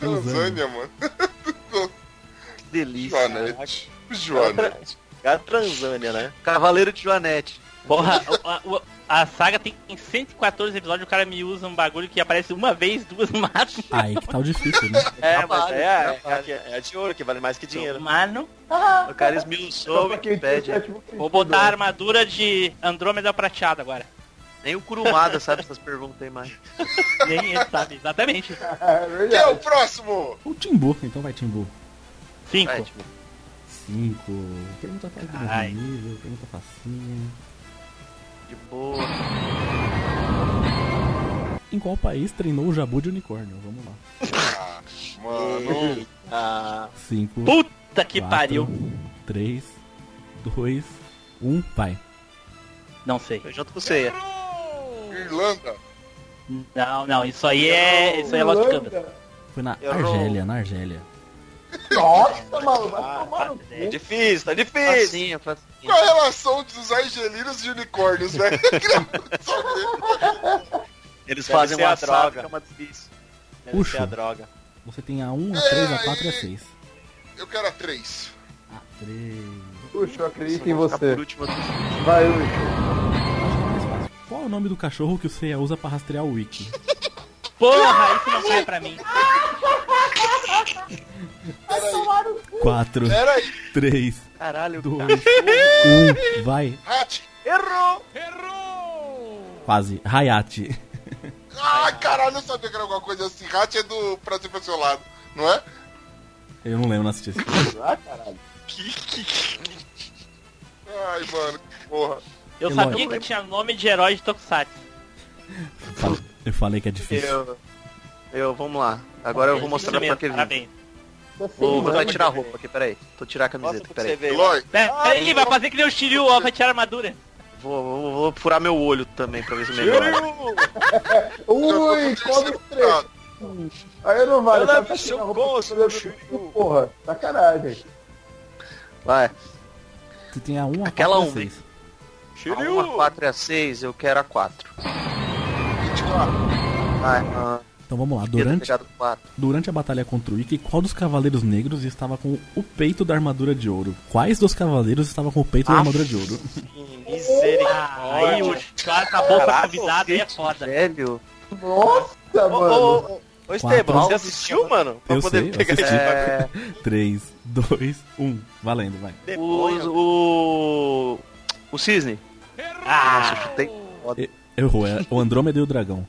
Tanzânia, mano. *laughs* Que delícia. Joanete. Joanete. É a Tranzânia, né? Cavaleiro de Joanete. Porra, *laughs* a- a saga tem 114 episódios, o cara me usa um bagulho que aparece uma vez, duas no máximo. Aí que tá o difícil, né? *laughs* É, mas é, é, trabalho. é, é de ouro, que vale mais que dinheiro. Mano, O cara esmiuçou Wikipédia. é tipo vou botar a armadura de Andrômeda prateada agora. Nem o Kurumada sabe essas perguntas aí mais. *laughs* Nem ele sabe, exatamente. *laughs* É Quem é o próximo? O Timbu, então vai Timbu. Cinco. É, tipo, 5. Pergunta fácil do nível, pergunta facinha. De boa. Em qual país treinou o Jabu de unicórnio? Vamos lá. Ah, mano. Ah, 5, Puta que pariu. 3, 2, 1, vai. Não sei. Eu junto com você. Irlanda. Não, não, isso aí é. Isso aí é Lost Canvas. Irlanda. Foi na Errou. Argélia, na Argélia. Nossa, mano, vai Ah, tomar no faço cu. ideia. difícil, tá difícil. Facinha, facinha. Qual a relação dos argelinos e unicórnios, velho? *laughs* Eles Deve fazem ser um a assado droga. é uma. Deve ser a droga. Você tem a 1, a 3, a 4 e a 6. Eu quero a 3. A três. Puxa, eu acredito Só em você. último. Vai, é fácil. Qual é o nome do cachorro que o Seiya usa pra rastrear o Wiki? Porra, isso não cai pra mim. *laughs* Quatro, Pera aí. três, Caralho, dois, cara. um, vai. Hat. Errou! Quase. Hayate. Ai, caralho, eu sabia que era alguma coisa assim. Hat é do Pra Ser Pra Seu Lado, não é? Eu não lembro, não assisti esse filme. Ah, caralho. Ai, mano, que porra. Eu Eloy. sabia que tinha nome de herói de Tokusatsu. Eu falei que é difícil. Eu, eu, vamos lá. Agora eu vou mostrar pra Kevin. Parabéns. Vou, vou tirar a roupa aqui, peraí. Vou tirar a camiseta, peraí. Eloy, Peraí, vai fazer que nem o Shiryu, ó, vai tirar a armadura. Vou, vou, vou furar meu olho também pra ver se melhora. *laughs* Ui, come três. Aí não vale. Eu tá Shiryu. fazer- Porra, sacanagem. Vai. Você tem a 1, a Aquela 4 um, a 6. A 1, a 4 e a 6, eu quero a 4. 24. Vai, ah, Então vamos lá. Durante, pegado 4. durante a batalha contra o Ikki, qual dos cavaleiros negros estava com o peito da armadura de ouro? Quais dos cavaleiros estavam com o peito da armadura de ouro? Ah, aí o cara acabou pra convidado aí é foda. Velho. Nossa, Ô, mano. ô, ô, ô Esteban, você assistiu, mano? Pra Eu poder sei, pegar assisti. esse É, 3, 2, 1. Valendo, vai. o, o, o Cisne. Ah, Nossa, eu chutei. Errou, é o Andrômeda e o dragão.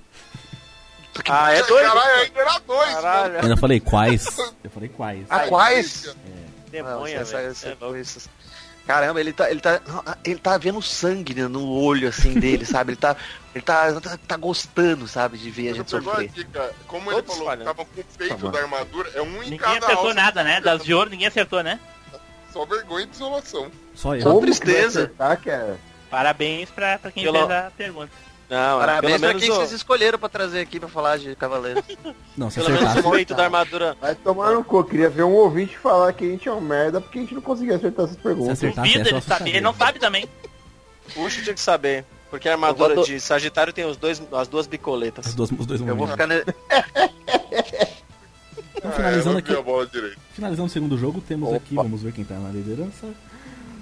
Ah, é doido? Caralho, ainda era dois, mano. Caralho. Eu ainda falei quais. *laughs* Eu falei quais. Ah, quais? Demônio, Não, essa- velho. essa É coisa- Caramba, ele tá, ele tá, ele tá vendo sangue né, no olho assim dele, *laughs* sabe? Ele tá, ele tá, tá, tá gostando, sabe, de ver a Você gente a sofrer. dica, como ele Todos falou, falhando. tava com o peito Tá da armadura, é um em ninguém cada acertou alça. nada, né? Das de ouro ninguém acertou, né? Só vergonha e desolação. Só eu. Que vai tristeza. acertar, cara? Parabéns pra, pra quem Pelo- fez a pergunta. Não, é, Parabéns pelo pra quem o, vocês escolheram pra trazer aqui pra falar de Cavaleiro. *laughs* Não, se pelo menos acertasse. o peito da armadura. Vai tomar no cu. Queria ver um ouvinte falar que a gente é um merda porque a gente não conseguia acertar essas perguntas. acertasse essa, eu ele assustaria. ele não sabe também. Puxa, tinha que saber. Porque a armadura do- de Sagitário tem os dois, as duas As bicoletas. duas, os dois Eu vou ficar ne... *laughs* Então, Ah, finalizando vi aqui, finalizando o segundo jogo, temos aqui, vamos ver quem tá na liderança.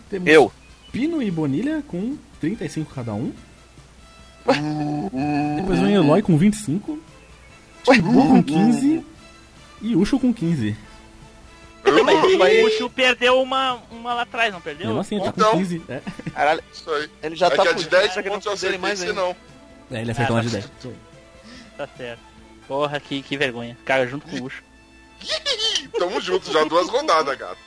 Temos Eu. Pino e Bonilha com 35 cada um. *laughs* Depois vem Eloy com 25. Tibu com 15. E Ucho com 15. Mas o Chu perdeu uma, uma lá atrás, não perdeu? Mesmo assim, ele tá com Então. 15. É, Caralho, Isso aí. ele já é tá que a de fudido, 10 só que não pontos eu acertei, mais ainda. não. é ele acertou Ah, uma de tá 10. Isso aí. Tá certo. Porra, que, que vergonha. Cara, junto com o Ucho. Tamo junto, já duas rodadas, gato.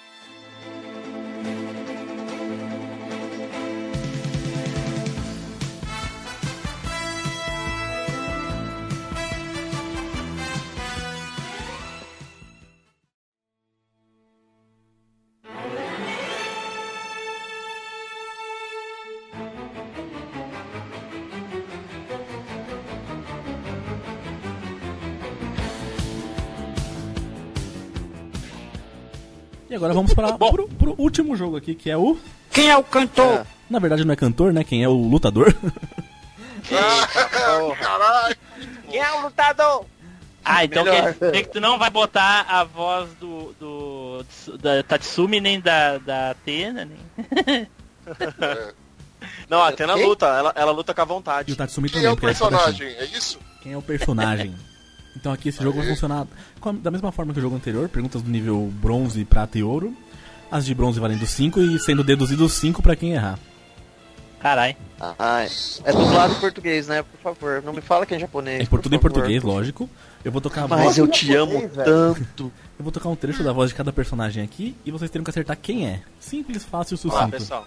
E agora vamos para *laughs* pro, pro último jogo aqui, que é o. Quem é o cantor? Na verdade não é cantor, né? Quem é o lutador. *laughs* Ah, caralho. Quem é o lutador? Ah, então Melhor. quer dizer que tu não vai botar a voz do, do da Tatsumi nem da, da Atena, nem... *laughs* Não, a Atena Quem? luta, ela, ela luta com a E vontade. o Tatsumi Quem também. é o espadachim. personagem? É isso? Quem é o personagem? Então aqui esse jogo vai funcionar da mesma forma que o jogo anterior, perguntas do nível bronze, prata e ouro. As de bronze valendo 5 e sendo deduzidos 5 pra quem errar. Carai. Ai, é dublado em português, né? Por favor, não me fala que é em japonês. É por tudo em português, lógico. Eu vou tocar a voz, Mas eu te amo tanto. eu vou tocar um trecho da voz de cada personagem aqui e vocês terão que acertar quem é. Simples, fácil e Olá, sucinto. pessoal.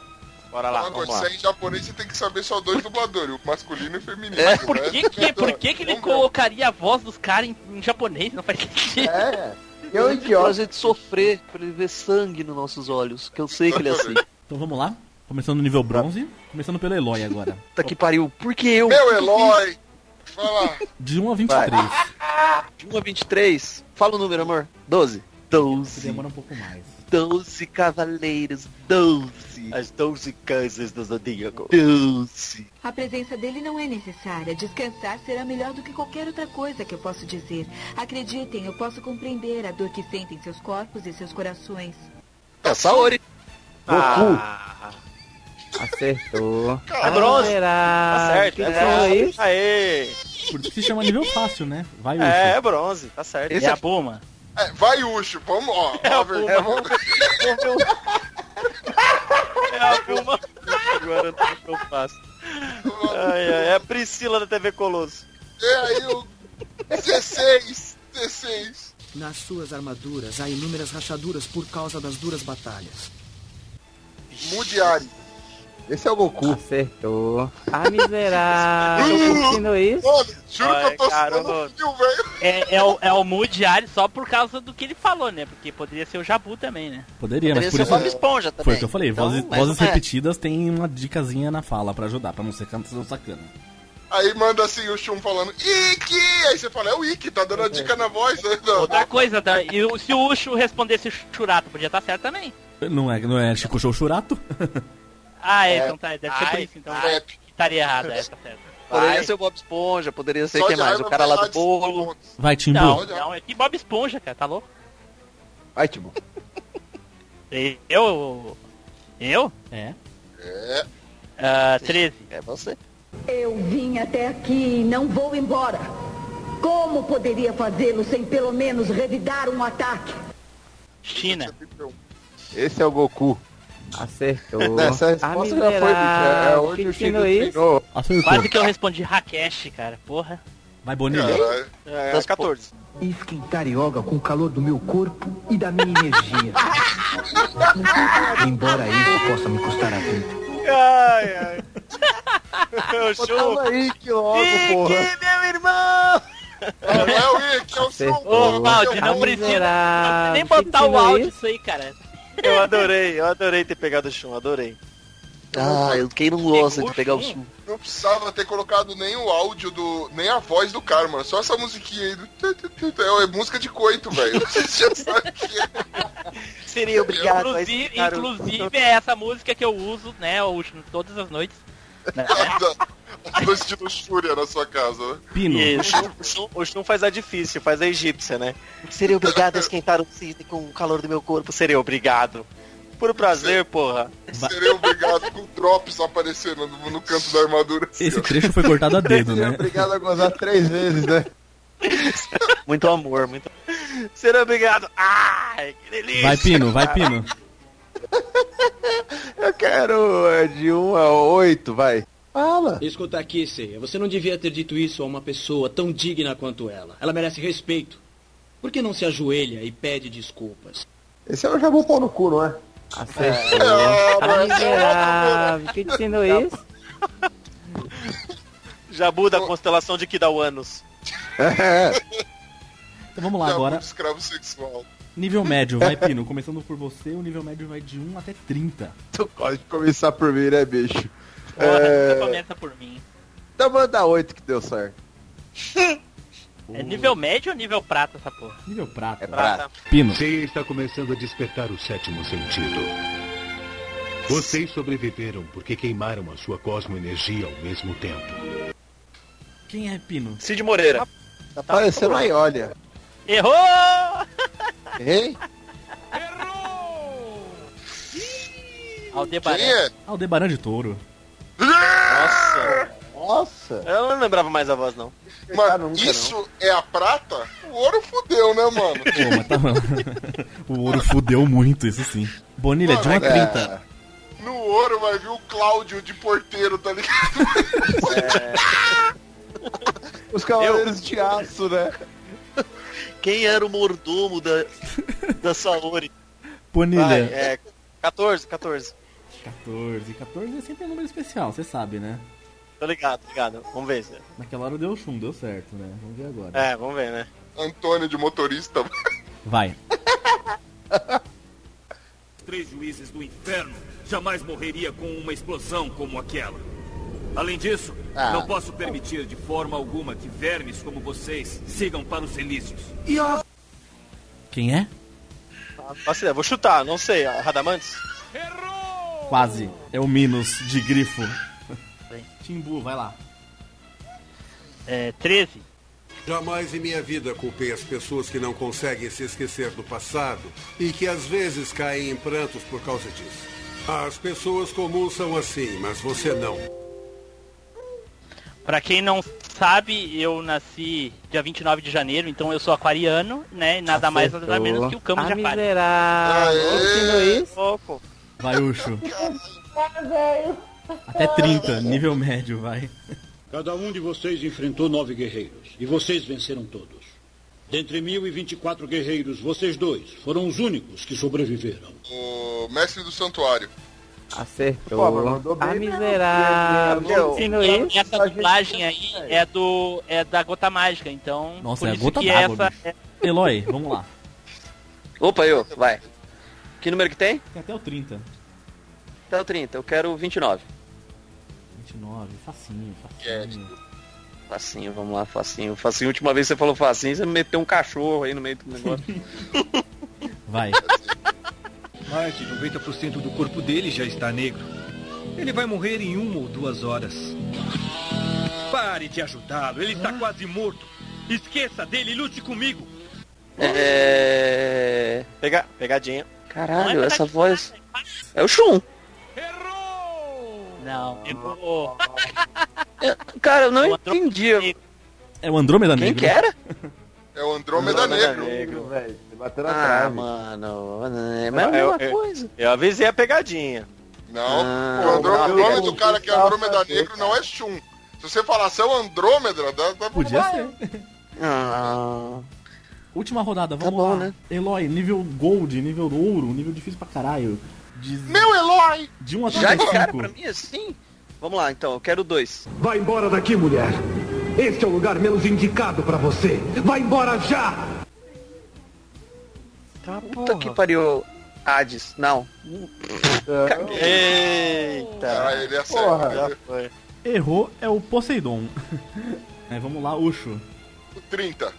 Bora lá, Agora, vamos se lá. é em japonês, você tem que saber só dois dubladores, o masculino e o feminino. É? Por que que, por que, que ele Vamos ver. colocaria a voz dos caras em, em japonês? Não faz sentido. É. Eu, Pra idiota. gente sofrer, pra ele ver sangue nos nossos olhos, que eu sei que ele é assim. Então vamos lá. Começando no nível bronze, começando pelo Eloy agora. Puta que pariu, por que eu? Meu Eloy! Vai lá. De 1 a 23. De 1 a 23. Fala o número, amor. 12. Você 12. demora um pouco mais. 12 cavaleiros. 12. As 12 casas do Zodíaco. 12. A presença dele não é necessária. Descansar será melhor do que qualquer outra coisa que eu posso dizer. Acreditem, eu posso compreender a dor que sentem seus corpos e seus corações. É Saori. Ah, Acertou. é bronze. Miserável. Tá certo. Que é é isso? Aê. Por isso que se chama nível fácil, né? Vai. É, é bronze, tá certo. É a Puma. É, vai, Ucho, vamos, ó. a verdade, vamos- É a Vilma. Agora eu faço. Ai, ai, é a Priscila da TV Colosso. É aí o 16, 16. Nas suas armaduras há inúmeras rachaduras por causa das duras batalhas. Mudiari. Esse é o Goku. Acertou. Ah, miserável. Curtindo isso? Mano, juro que Ai, eu tô sendo fio, velho. É, é o, é o Mudiari só por causa do que ele falou, né? Porque poderia ser o Jabu também, né? Poderia, mas Poderia por ser isso... o Bob Esponja também. Foi o que eu falei, Então, vozes, mas vozes é. repetidas tem uma dicasinha na fala pra ajudar, pra não ser canção sacana. Aí manda assim o Shun falando, Ike! Aí você fala, é o Ike, tá dando a dica na voz, né? Outra coisa, tá? e o- se o Ucho respondesse Churato, podia estar certo também. Não é, não é Chico Show Churato? *laughs* Ah, é, É. então tá, deve ser por isso, então. ai. estaria errado, é, tá certo. Poderia Vai. ser o Bob Esponja, poderia ser quem mais? O cara lá do bolo. Vai, Timbu. Não, não, é que Bob Esponja, cara, tá louco? Vai, Timbu. Eu? Eu? É. É. Ah, 13. É você. Eu vim até aqui e não vou embora. Como poderia fazê-lo sem pelo menos revidar um ataque? China. Esse é o Goku. Acertou. Essa Ah, resposta já foi. É, é onde o Chico treinou. Acertou. Quase que eu respondi Rakesh, cara, porra. Vai, Bonilha. Caralho. É, 14. Esquentar yoga com o calor do meu corpo e da minha energia. *laughs* Embora isso possa me custar a vida. Ai, ai. *laughs* o show. Fala aí que logo, porra. meu irmão! Não é o Ike, é o Shun. Ô, Valde, Ah, não precisa nem botar o áudio isso aí, cara. Eu adorei, eu adorei ter pegado o chum, adorei. Ah, eu, quem não gosta de pegar o chum? Não precisava ter colocado nem o áudio do. nem a voz do cara, mano. Só essa musiquinha aí do. tu. É música de coito, velho. Você já sabe que é. Seria obrigado a Inclusive, inclusive é essa música que eu uso, né, todas as noites. Né? A noite de luxúria na sua casa, né? Pino. O Shun, o, Shun, o Shun faz a difícil, faz a egípcia, né? Seria obrigado a esquentar o cisne com o calor do meu corpo? Seria obrigado. Por prazer, porra. Seria obrigado com drops aparecendo no, no canto da armadura. assim, Esse ó. trecho foi cortado a *laughs* dedo, né? Obrigado a gozar três vezes, né? Muito amor, muito Seria obrigado. Ai, que delícia. Vai, Pino, vai, Pino. *laughs* Eu quero é, de 1 a 8, vai. Fala. Escuta aqui, Seiya. Você não devia ter dito isso a uma pessoa tão digna quanto ela. Ela merece respeito. Por que não se ajoelha e pede desculpas? Esse é o Jabu Pau no cu, não é? Acertou. É, Ah, mas- miserável. Ensinou isso? Jabu da constelação de Kidawanos. É. Então vamos lá Jabu agora. escravo sexual. Nível médio, vai, Pino. Começando por você, o nível médio vai de 1 até 30. Tu pode começar por mim, né, bicho? Porra, É... você começa por mim. Então manda 8 que deu certo. É nível médio ou nível prata essa porra? Nível prata. É prata. Pino. Você está começando a despertar o sétimo sentido. Vocês sobreviveram porque queimaram a sua cosmoenergia ao mesmo tempo. Quem é Pino? Cid Moreira. Tá parecendo aí, olha. Errou! Hein? Aldebaran. Quem é? Aldebaran de Touro. Nossa. Nossa. Eu não lembrava mais a voz, não. Mano, nunca, isso é a prata? O ouro fudeu, né, mano? Pô, mas tá... *laughs* o ouro fudeu muito, isso sim. Bonilha, de 1 a 30. No ouro vai vir o Cláudio de porteiro, tá ligado? Os cavaleiros de aço, né? Quem era o mordomo da, da Saori? Bonilha. Vai, é, 14, 14. 14. 14 é sempre um número especial, você sabe, né? Tô ligado, tô ligado. Vamos ver. se- Naquela hora deu chum, deu certo, né? Vamos ver agora. É, vamos ver, né? Antônio de motorista. Vai. Três juízes do inferno jamais morreria com uma explosão como aquela. Além disso, Ah. não posso permitir de forma alguma que vermes como vocês sigam para os Elísios. Quem é? Ideia, vou chutar, não sei. a Radamantes? Quase. É o Minos de grifo. Timbu, vai lá. É, 13. Jamais em minha vida culpei as pessoas que não conseguem se esquecer do passado e que às vezes caem em prantos por causa disso. As pessoas comuns são assim, mas você não. Pra quem não sabe, eu nasci dia 29 de janeiro, então eu sou aquariano, né? E nada mais, nada menos que o Camus de Ah, Aquário. miserável. Pouco. Vai, Ucho. *laughs* Até 30, nível médio, vai. Cada um de vocês enfrentou nove guerreiros, e vocês venceram todos. Dentre 1024 guerreiros, vocês dois foram os únicos que sobreviveram. O mestre do santuário. Acertou. Pô, bem Ah, miserável. E essa dublagem aí é do é da Gota Mágica, então Nossa, é a gota d'água, essa é Eloy, vamos lá. Opa, eu, vai. Que número que tem? Tem até o 30. Até o 30, eu quero o 29. 29, facinho, facinho. Facinho, vamos lá, facinho. Facinho, última vez que você falou facinho, você meteu um cachorro aí no meio do negócio. *laughs* Vai. *laughs* Mais de 90% do corpo dele já está negro. Ele vai morrer em uma ou duas horas. Pare de ajudá-lo, ele está quase morto. Esqueça dele e lute comigo. É. Pega... Pegadinha. Caralho, essa voz. É o Shun. Não, errou. *laughs* Cara, eu não entendi. É o Andrômeda Quem Negro. que era? É o Andrômeda Negro. velho. Bateu na Ah, trave. mano. É, mas é a mesma eu, coisa. Eu, eu avisei a pegadinha. Não, Ah, o, Andrô- o nome do cara que é Andrômeda Negro não é Shun. Se você falar seu Andrômeda, dá, dá Podia ser. Ah, Última rodada, Tá vamos bom, lá. né? Eloy, nível Gold, nível ouro, nível difícil pra caralho. De, Meu Eloy! de 1 a já de cara 35. pra mim assim? Vamos lá, então, eu quero dois. Vai embora daqui, mulher. Este é o lugar menos indicado para você. Vai embora já! Tá, Puta que pariu. Hades, não. Eita. Caralho, ele é Porra. sério. Já foi. Errou é o Poseidon. é, vamos lá, Ucho. O 30.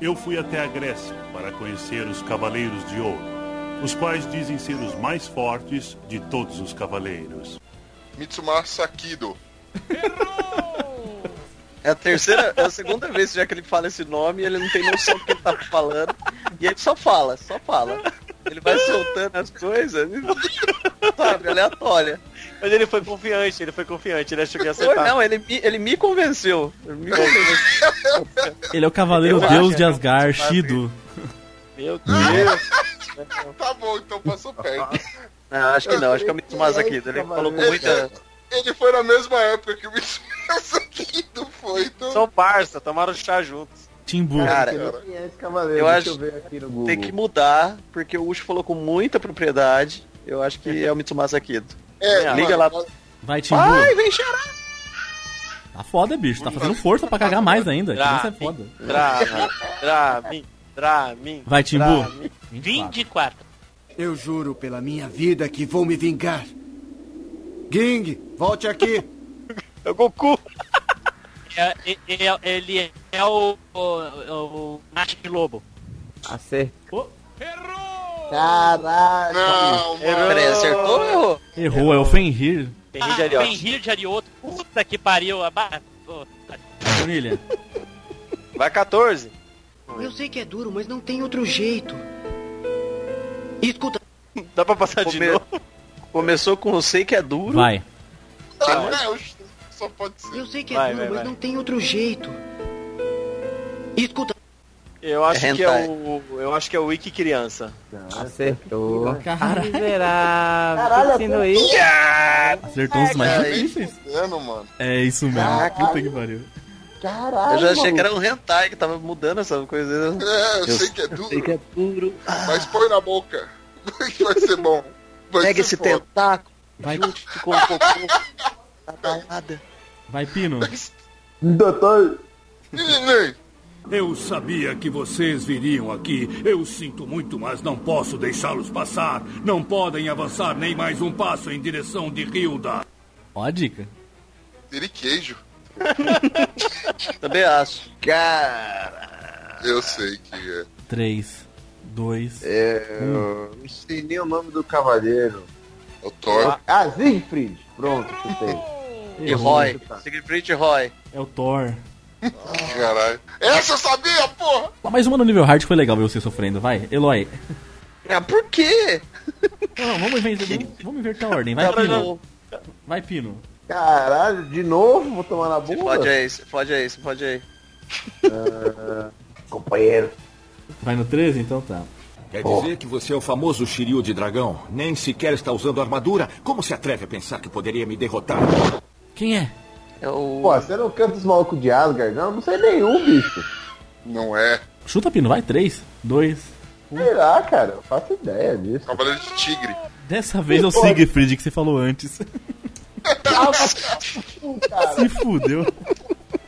Eu fui até a Grécia para conhecer os Cavaleiros de Ouro, os quais dizem ser os mais fortes de todos os cavaleiros. Mitsumasa Kido. É a terceira, é a segunda vez já que ele fala esse nome e ele não tem noção do que ele tá falando. E ele só fala, só fala. Ele vai soltando as coisas, sabe, aleatória. Mas ele foi confiante, ele foi confiante, ele achou que ia Foi, acertar. não, ele, me- ele me convenceu. Ele me convenceu. Ele é o Cavaleiro Eu Deus acho, de é, Asgard, Shido. Meu Deus. Tá bom, então passou perto. Não, acho que não, acho que é o Mitsumasa aqui. Ele falou com muita. Ele foi na mesma época que o Mitsumasa *laughs* Kido foi, então... São parça, tomaram chá juntos. Timbu. Cara, Quem é esse cavaleiro? Eu Deixa acho eu ver aqui no Google. tem que mudar, porque o Ucho falou com muita propriedade. Eu acho que é o Mitsumasa Kido. É, Liga lá. Vai, Timbu. Vai, vem cheirar. Tá foda, bicho. Tá fazendo força pra cagar mais ainda. Criança é foda. Dramin, Dramin, Dramin. Vai, Timbu. Dramin. 24. Eu juro pela minha vida que vou me vingar. Ging, volte aqui. *laughs* É o Goku. É, é- é- ele é o, o, o Macho de Lobo. Acertou. Caralho. Não. Peraí, acertou ou errou? Errou, é o Fenrir. Henri de Ah, Ariote. Henri de Arioto. Puta que pariu. Bonilha. Vai 14. Eu sei que é duro, mas não tem outro jeito. Escuta. Dá pra passar de Come- novo? Começou com eu sei que é duro. Vai. Ah, é, só pode ser. Eu sei que é Vai, duro, vai, mas vai. não tem outro jeito. Escuta. Eu acho É que é o. Eu acho que é o Wiki Criança. Acertou. Caralho. Miserável. Caralho, Ensino isso? Acertou uns mais Cara, difíceis. Mano. É isso mesmo. Caraca. Puta que pariu. Caralho. Eu já achei maluco. que era um hentai que tava mudando essa coisa. É, eu, Eu sei que é duro, Sei que é duro. mas põe na boca. *laughs* Vai ser bom. Vai Pega esse foda. tentáculo. Vai, Junte com o cocô. Tá balada. vai, Pino. Doutor. Eu sabia que vocês viriam aqui. Eu sinto muito, mas não posso deixá-los passar. Não podem avançar nem mais um passo em direção de Hilda. Ó a dica. Ele queijo. *laughs* Também acho. Cara. Eu sei que é. 3, 2, É, eu não sei nem o nome do cavaleiro. É o Thor. Ah, Siegfried. Pronto, chutei. E Roy. Siegfried Roy. É o Thor. Caralho. Essa eu sabia, porra! Mas uma no nível hard foi legal ver você sofrendo, vai. Eloy. Ah, por quê? Não, vamos inverter, vamos inverter a ordem. Vai, Pino. Vai, Pino. Caralho, de novo? Vou tomar na bunda? Pode aí, pode aí, pode aí. Ah, companheiro. Vai no 13? Então tá. Quer dizer que você é o famoso Shiryu de dragão? Nem sequer está usando armadura? Como se atreve a pensar que poderia me derrotar? Quem é? É o... Pô, você não canta os malucos de Asgard, não? Não sei nenhum, bicho. Não é. Chuta, Pino. Vai, 3, 2. Sei lá, cara. Eu faço ideia disso. Cavaleiro de Tigre. Dessa vez é o Siegfried que você falou antes. *laughs* Se fudeu.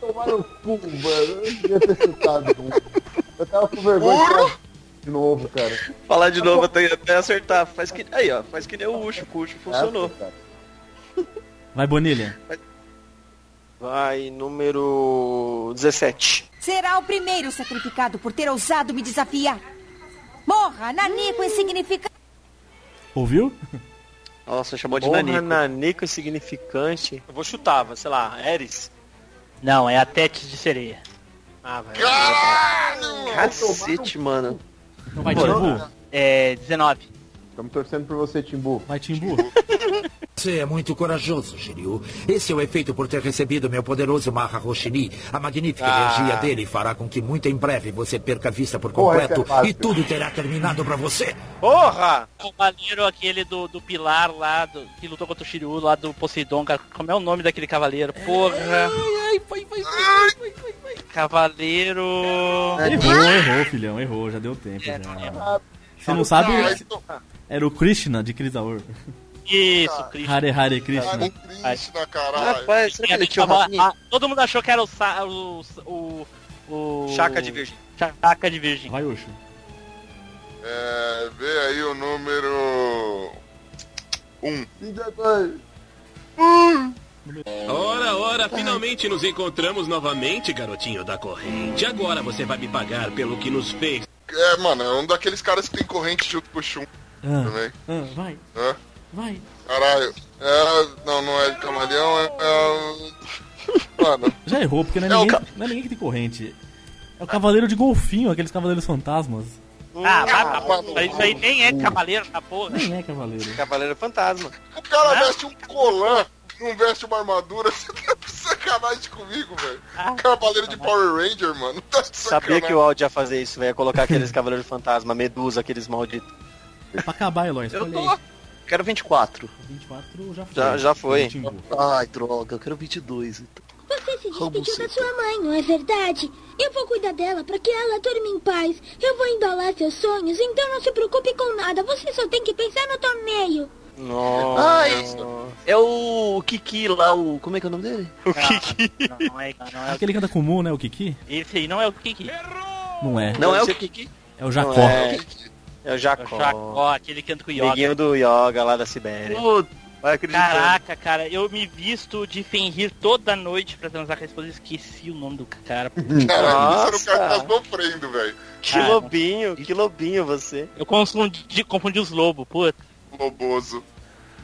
Tomar no cu, mano. Eu devia ter chutado. Eu tava com vergonha de falar de novo, cara. Falar de novo até, até acertar. Faz que... Aí, ó. Faz que nem o Ucho. O Ucho funcionou. Vai, Bonilha. Vai, número 17. Será o primeiro sacrificado por ter ousado me desafiar. Morra, Nanico insignificante. Ouviu? Nossa, chamou de Porra, Nanico. Nanico insignificante. Eu vou chutar, vai, sei lá, Eris. Não, é a Tete de sereia. Ah, velho. Cacete, mano. Então vai, Timbu. É 19. Estamos torcendo por você, Timbu. Vai, Timbu. *laughs* Você é muito corajoso, Shiryu. Esse é o efeito por ter recebido meu poderoso Maha Roshini. A magnífica Ah. energia dele fará com que muito em breve você perca a vista por Porra, completo é fácil. e tudo terá terminado pra você. Porra! O cavaleiro aquele do, do Pilar lá, do, que lutou contra o Shiryu lá do Poseidon, cara. Como é o nome daquele cavaleiro? Porra. Ai, vai, vai, vai, vai, vai, vai. Cavaleiro. Errou, errou, filhão. Errou, já deu tempo. Já. Você não sabe? Era o Krishna de Krisaur. Isso, Krishna. Hare Hare Krishna. Krishna, caralho. Rapaz, será que ele tinha uma... Ah, todo mundo achou que era o. Sa- o, o, o Chaca de virgem. Chaca de virgem. Vai, Ucho. É, vê aí o número... Um. Ora, ora, finalmente nos encontramos novamente, garotinho da corrente. Agora você vai me pagar pelo que nos fez. É, mano, é um daqueles caras que tem corrente junto com o Shun Ah, também. ah, vai, Hã? Vai. Caralho. É, não, não é de camaleão, é... é... Mano, Já errou, porque não é, É ninguém, ca- não é ninguém que tem corrente. É o cavaleiro de golfinho, aqueles cavaleiros fantasmas. Ah, vai pra porra. Isso aí nem é cavaleiro da porra. Nem é cavaleiro. Cavaleiro Fantasma. o cara veste um colã, não veste uma armadura, *laughs* você tá de sacanagem comigo, velho. Cavaleiro de Power Ranger, mano. Tá de Sabia que o Aldi ia fazer isso, velho. Ia colocar aqueles *laughs* Cavaleiros Fantasma, Medusa, aqueles malditos. Pra acabar, Eloy, Eu tô... aí. Quero 24. 24 já foi. Já, já foi. Ai, droga, eu quero 22. Então. Você se despediu da sua mãe, não é verdade? Eu vou cuidar dela para que ela durma em paz. Eu vou embalar seus sonhos, então não se preocupe com nada. Você só tem que pensar no torneio. Nossa. Ah, isso. É o Kiki lá, o. Como é que é o nome dele? O Kiki. Não é, não é o Aquele que anda com o Mu, né? O Kiki? Esse aí não é o Kiki. Não é. Não é o Kiki? É o Jacó. Não é. É o É o Jacó. Jacó, aquele que anda com o Yoga. Amiguinho do Yoga lá da Sibéria. Puta, vai acreditar. Caraca, cara, eu me visto de Fenrir toda noite pra transar com a esposa e esqueci o nome do cara. *laughs* Caralho, o cara que tá sofrendo, velho. Que Ah, lobinho, que lobinho você. Eu confundi, confundi os lobos, puta. Loboso.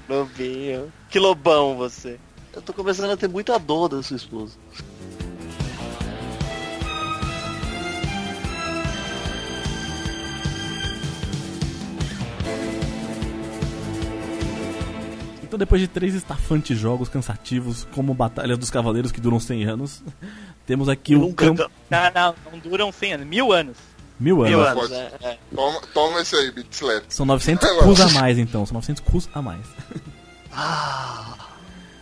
Lobinho. Que lobão você. Eu tô começando a ter muita dor da sua esposa. Então, depois de três estafantes jogos cansativos, como Batalha dos Cavaleiros, que duram 100 anos, temos aqui o campo. Não, não, não duram 100 anos, mil anos. Mil anos. Mil anos, é, é. Toma, toma esse aí, Bitslap. São 900 cus a mais, então. São 900 cus a mais. *laughs*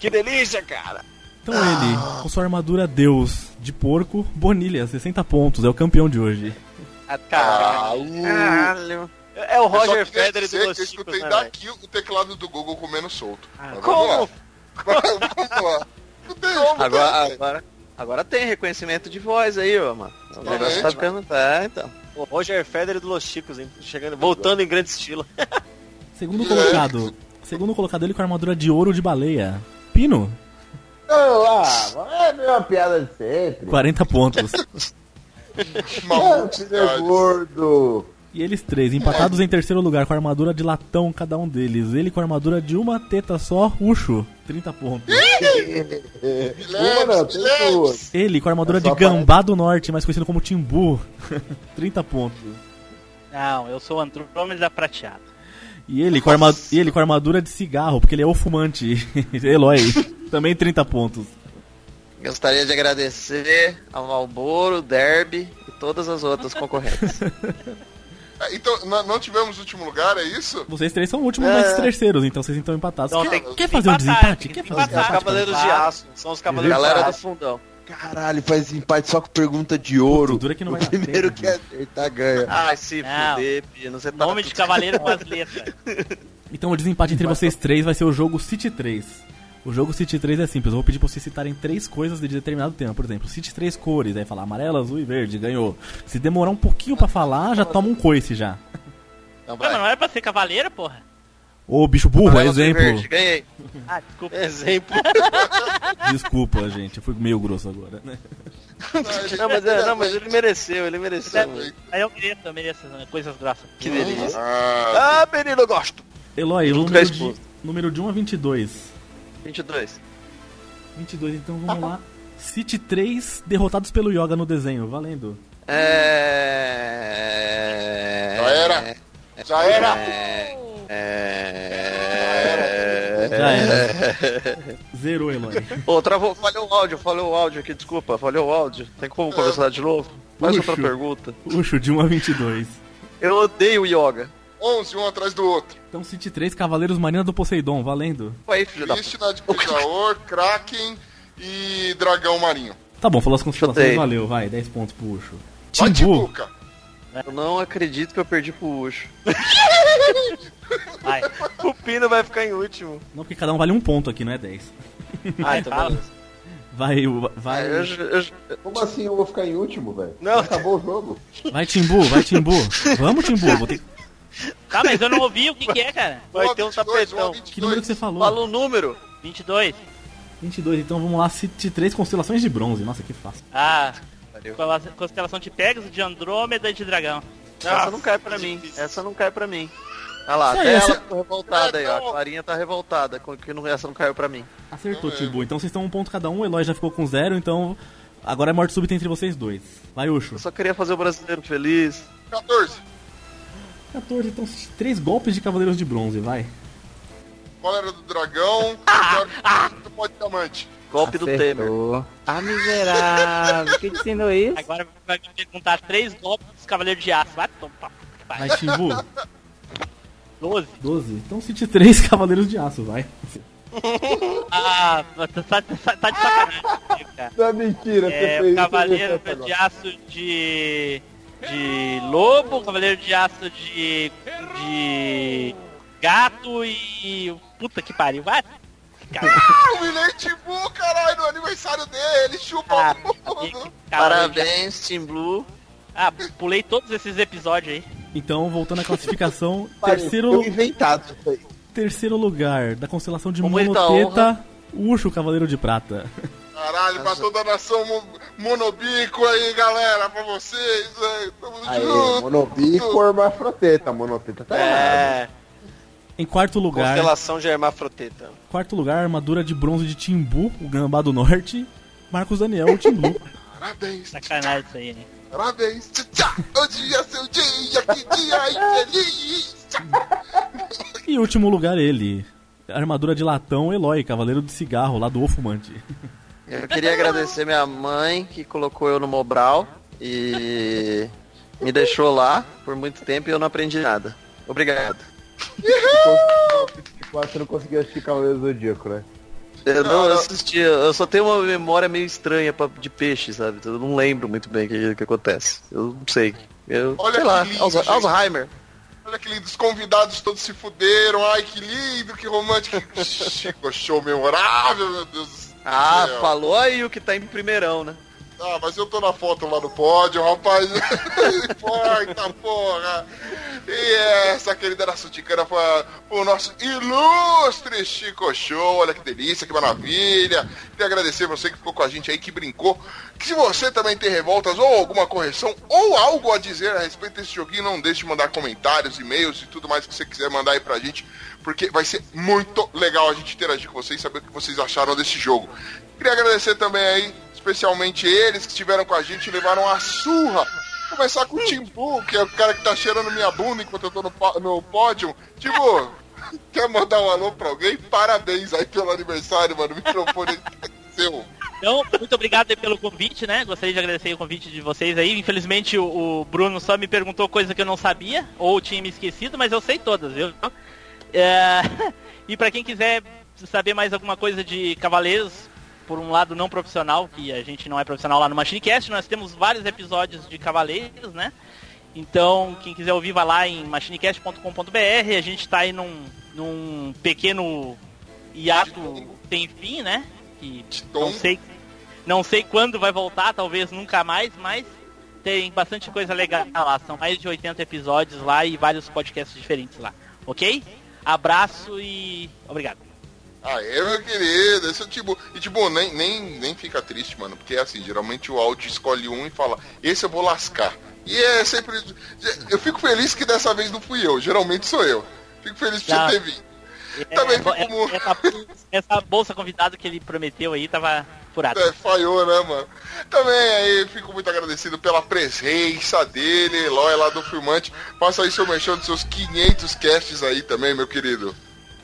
Que delícia, cara. Então ele, com sua armadura Deus de porco, Bonilha, 60 pontos. É o campeão de hoje. Ah, cara. Caralho. É o só Roger Federer do Los Eu Chicos, escutei né, daqui o teclado do Google comendo solto. Mas como? *laughs* Vamos lá. vamos lá. Escutei, escutei, Agora, agora, agora tem reconhecimento de voz aí, ó, mano. O negócio tá ficando. É, então. O Roger Federer do Los Chicos, hein? Chegando, voltando em grande estilo. *laughs* Segundo colocado. Segundo colocado ele com armadura de ouro de baleia. Pino, Vamos lá, é a mesma piada de sempre. 40 pontos. *laughs* Ah, é gordo. E eles três, empatados em terceiro lugar com a armadura de latão, cada um deles. Ele com a armadura de uma teta só, Ucho, 30 pontos. Uma não, tem duas. Ele com a armadura É de Gambá do Norte, mais conhecido como Timbu, *laughs* 30 pontos. Não, eu sou Andrômeda prateado. E ele, com arma... e ele com armadura de cigarro, porque ele é o fumante. *laughs* Eloy, *laughs* também 30 pontos. Gostaria de agradecer ao Malboro, Derby e todas as outras concorrentes. É, Então, não tivemos último lugar, é isso? Vocês três são últimos, É. mas terceiros, então vocês estão empatados. Então quer tem quer que fazer um empatar, desempate? tem Quer que fazer um empatar. desempate? Cavaleiros de Aço, são os Cavaleiros Galera de do Aço. fundão. Caralho, faz empate só com pergunta de ouro. dura que não o vai primeiro que acertar ganha. Ai, se Não. fuder, Pino. Você tá Nome de cavaleiro com as letras. Então o desempate entre vocês três vai ser o jogo City 3. O jogo City 3 é simples, eu vou pedir pra vocês citarem três coisas de determinado tema. Por exemplo, City três cores, aí falar amarelo, azul e verde, ganhou. Se demorar um pouquinho pra falar, já toma um coice já. Então Ué, mas não era pra ser cavaleiro, porra? Ô, bicho burro, Amarelo, exemplo. verde, Ganhei. Ah, desculpa. Exemplo. *laughs* Desculpa, gente, eu fui meio grosso agora, né? não, mas, é, não, mas ele mereceu, ele mereceu. Aí eu mereço, eu mereço né, coisas grossas. Que delícia. Ah, Ah, menino, eu gosto. Eloy, Junto número de, número de 1 a 22. 22. 22, então vamos lá. City 3 derrotados pelo Yoga no desenho, valendo. É... Já era. Já era. É... Já era. Zerou, Eloy. Ô, travou, falhou o áudio, falhou o áudio aqui, desculpa, falhou o áudio. Tem como conversar de novo? Mais outra Puxo. pergunta. Puxo de 1 a 22. Eu odeio o yoga. 11, um atrás do outro. Então City 3, Cavaleiros Marina do Poseidon, valendo. Aí, filho da Krishna de Kraken e Dragão Marinho. Tá bom, falou as constelações, valeu, vai, 10 pontos pro Ucho. Timbu. Eu não acredito que eu perdi pro Ucho. *laughs* Vai. O Pino vai ficar em último. não, porque cada um vale um ponto aqui, não é 10. Ah, então beleza. Vai, vai, Eu, eu, Como assim eu vou ficar em último, velho? Não. Acabou o jogo. vai Timbu, vai Timbu. *laughs* Vamos Timbu, vou ter... Tá, mas eu não ouvi o que, que é, cara. vai ter um 22, uma tapetão. 22. Que número que você falou? Fala o número. 22. 22, então vamos lá, City 3, Constelações de Bronze. Nossa, que fácil. Ah, Valeu. constelação de Pegasus, de Andrômeda e de Dragão. Essa não cai pra mim. Essa não cai pra mim. Olha lá, até essa- ela ficou revoltada aí, ó. A Clarinha tá revoltada com que não, essa não caiu pra mim. Acertou, Timbu. Então vocês estão um ponto cada um, o Eloy já ficou com zero, então agora é morte súbita entre vocês dois. Vai, Ucho. Eu só queria fazer o brasileiro feliz. 14. 14, então três golpes de Cavaleiros de Bronze, vai. Cólera do Dragão. Ah, do Pó de Diamante. Golpe do Temer. Acertou. Ah, miserável. Quem te ensinou isso? Agora vai me perguntar três golpes dos Cavaleiros de Aço. Vai tomar. Vai, Timbu. 12. 12. Então City 3, *laughs* Cavaleiros de Aço, vai. Ah, tá, tá, tá, tá de sacanagem, cara. *laughs* Não é mentira, você É, fez o isso Cavaleiro de Aço de. De lobo, o Cavaleiro de Aço de. de. gato e. puta que pariu, vai! Caralho, Ah, humilhei Timbu, caralho, no aniversário dele. Chupa Ah, o mundo. Parabéns, Team Blue. Ah, pulei todos esses episódios aí. Então, voltando à classificação, *laughs* terceiro, inventado terceiro lugar da constelação de Com muita Monoteta, Ucho, Cavaleiro de Prata. Caralho, pra toda a nação monobico aí, galera, pra vocês, aí, tamo Aí, junto. monobico ou hermafroteta. Monoteta tá errado. É. Em quarto lugar, Constelação de hermafroteta. quarto lugar, armadura de bronze de Timbu, o Gambá do Norte, Marcos Daniel, o Timbu. *laughs* Parabéns, Sacanagem isso aí, né? parabéns. Tchau. Hoje é seu dia, que dia infeliz. E último lugar, ele, armadura de latão, Eloy, Cavaleiro de Cigarro, lá do O Fumante. *laughs* Eu queria agradecer minha mãe que colocou eu no Mobral e me deixou lá por muito tempo e eu não aprendi nada. Obrigado. Você não conseguiu assistir Cavaleiro do Zodíaco, né? Eu não assisti, eu só tenho uma memória meio estranha pra- de peixe, sabe? Eu não lembro muito bem o que, que acontece. Eu não sei. Eu, Olha sei lá, lindo. Alzheimer. Olha que lindo, os convidados todos se fuderam. Ai, que lindo, que romântico. *laughs* Chico, show memorável, meu Deus do céu. Ah, falou aí o que tá em primeirão, né? Ah, mas eu tô na foto lá no pódio, rapaz. *laughs* Importa, porra. E essa querida da Suticana foi o nosso ilustre Chico Show. Olha que delícia, que maravilha. Queria agradecer você que ficou com a gente aí, que brincou. Que se você também tem revoltas ou alguma correção ou algo a dizer a respeito desse joguinho, não deixe de mandar comentários, e-mails e tudo mais que você quiser mandar aí pra gente. Porque vai ser muito legal a gente interagir com vocês e saber o que vocês acharam desse jogo. Queria agradecer também aí, especialmente eles que estiveram com a gente levaram a surra Começar com o Tim Blue, que é o cara que tá cheirando minha bunda enquanto eu tô no, no pódio. Tipo, *laughs* quer mandar um alô pra alguém? Parabéns aí pelo aniversário, mano. O microfone *laughs* seu. Então, muito obrigado pelo convite, né? Gostaria de agradecer o convite de vocês aí. Infelizmente o, o Bruno só me perguntou coisa que eu não sabia, ou tinha me esquecido, mas eu sei todas, viu? É, *laughs* E pra quem quiser saber mais alguma coisa de Cavaleiros, por um lado não profissional, que a gente não é profissional lá no Machinecast, nós temos vários episódios de Cavaleiros, né? Então, quem quiser ouvir, vai lá em machinecast.com.br. A gente tá aí num, num pequeno hiato sem fim, né? Que não sei, não sei quando vai voltar, talvez nunca mais, mas tem bastante coisa legal lá. São mais de 80 episódios lá e vários podcasts diferentes lá. Ok? Abraço e obrigado. Aê, meu querido, esse é tipo. E tipo, nem, nem, nem fica triste, mano. Porque é assim, geralmente o áudio escolhe um e fala, esse eu vou lascar. E é sempre. Eu fico feliz que dessa vez não fui eu, geralmente sou eu. Fico feliz por você ter vindo. É, Também é, fico mu- essa, essa bolsa convidado que ele prometeu aí tava furada. É, falhou, né, mano? Também aí fico muito agradecido pela presença dele, Eloy lá do Filmante. Faça aí seu mexão dos seus 500 casts aí também, meu querido.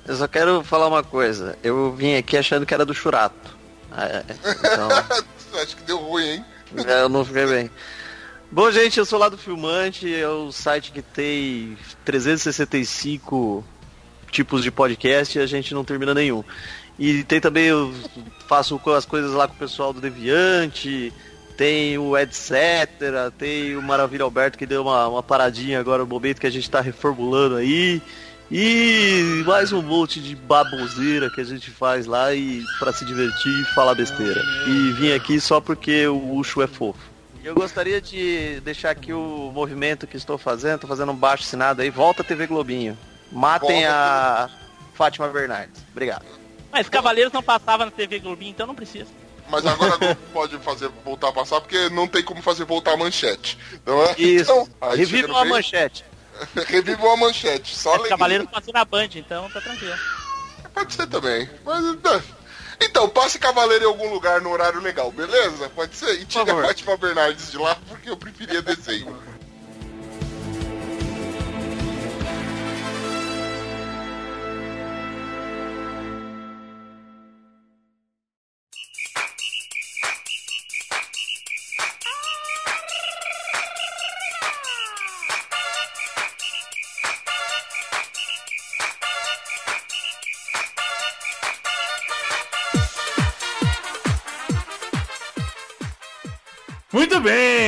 Eu só quero falar uma coisa. Eu vim aqui achando que era do Churato. Ah, é. Então, *laughs* Acho que deu ruim, hein? é, eu não fiquei bem. Bom, gente, eu sou lá do Filmante, é o site que tem 365 tipos de podcast e a gente não termina nenhum. E tem também, eu faço as coisas lá com o pessoal do Deviante, tem o etc, tem o Maravilha Alberto que deu uma, uma paradinha agora no momento que a gente tá reformulando aí. E mais um monte de baboseira que a gente faz lá e para se divertir e falar besteira. E vim aqui só porque o Ucho é fofo. Eu gostaria de deixar aqui o movimento que estou fazendo, tô fazendo um baixo assinado aí, volta TV Globinho. Matem Volta a Fátima Bernardes. Obrigado. Mas Cavaleiros não passava na TV Globinho, então não precisa. Mas agora não *laughs* pode fazer voltar a passar porque não tem como fazer voltar a manchete. Não é? Isso. Então, Revivam a manchete. Revivam a manchete. Só alegria. Cavaleiros passou na Band, então tá tranquilo. Pode ser também. Mas, tá. Então, passe Cavaleiro em algum lugar no horário legal, beleza? Pode ser? E tira a Fátima Bernardes de lá, porque eu preferia desenho.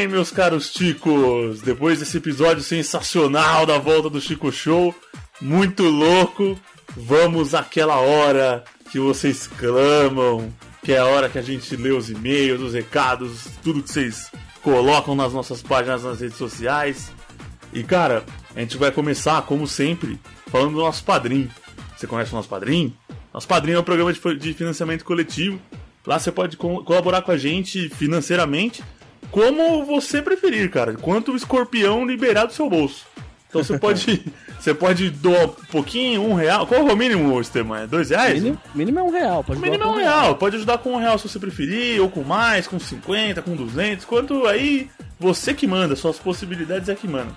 Bem, meus caros Chicos. Depois desse episódio sensacional da volta do Chico Show, muito louco, vamos àquela hora que vocês clamam, que é a hora que a gente lê os e-mails, os recados, tudo que vocês colocam nas nossas páginas nas redes sociais. E cara, a gente vai começar, como sempre, falando do nosso padrinho. Você conhece o nosso padrinho? Nosso padrinho é um programa de fi- de financiamento coletivo. Lá você pode co- colaborar com a gente financeiramente, como você preferir, cara. Quanto o escorpião liberar do seu bolso. Então você pode, *laughs* você pode doar um pouquinho, um real. Qual é o mínimo, Esteban? É dois reais? Mínimo, mínimo é um real. Pode O mínimo é um com real. Pode ajudar com um real se você preferir, ou com mais, com 50, com 200. Quanto aí, você que manda, suas possibilidades é que manda.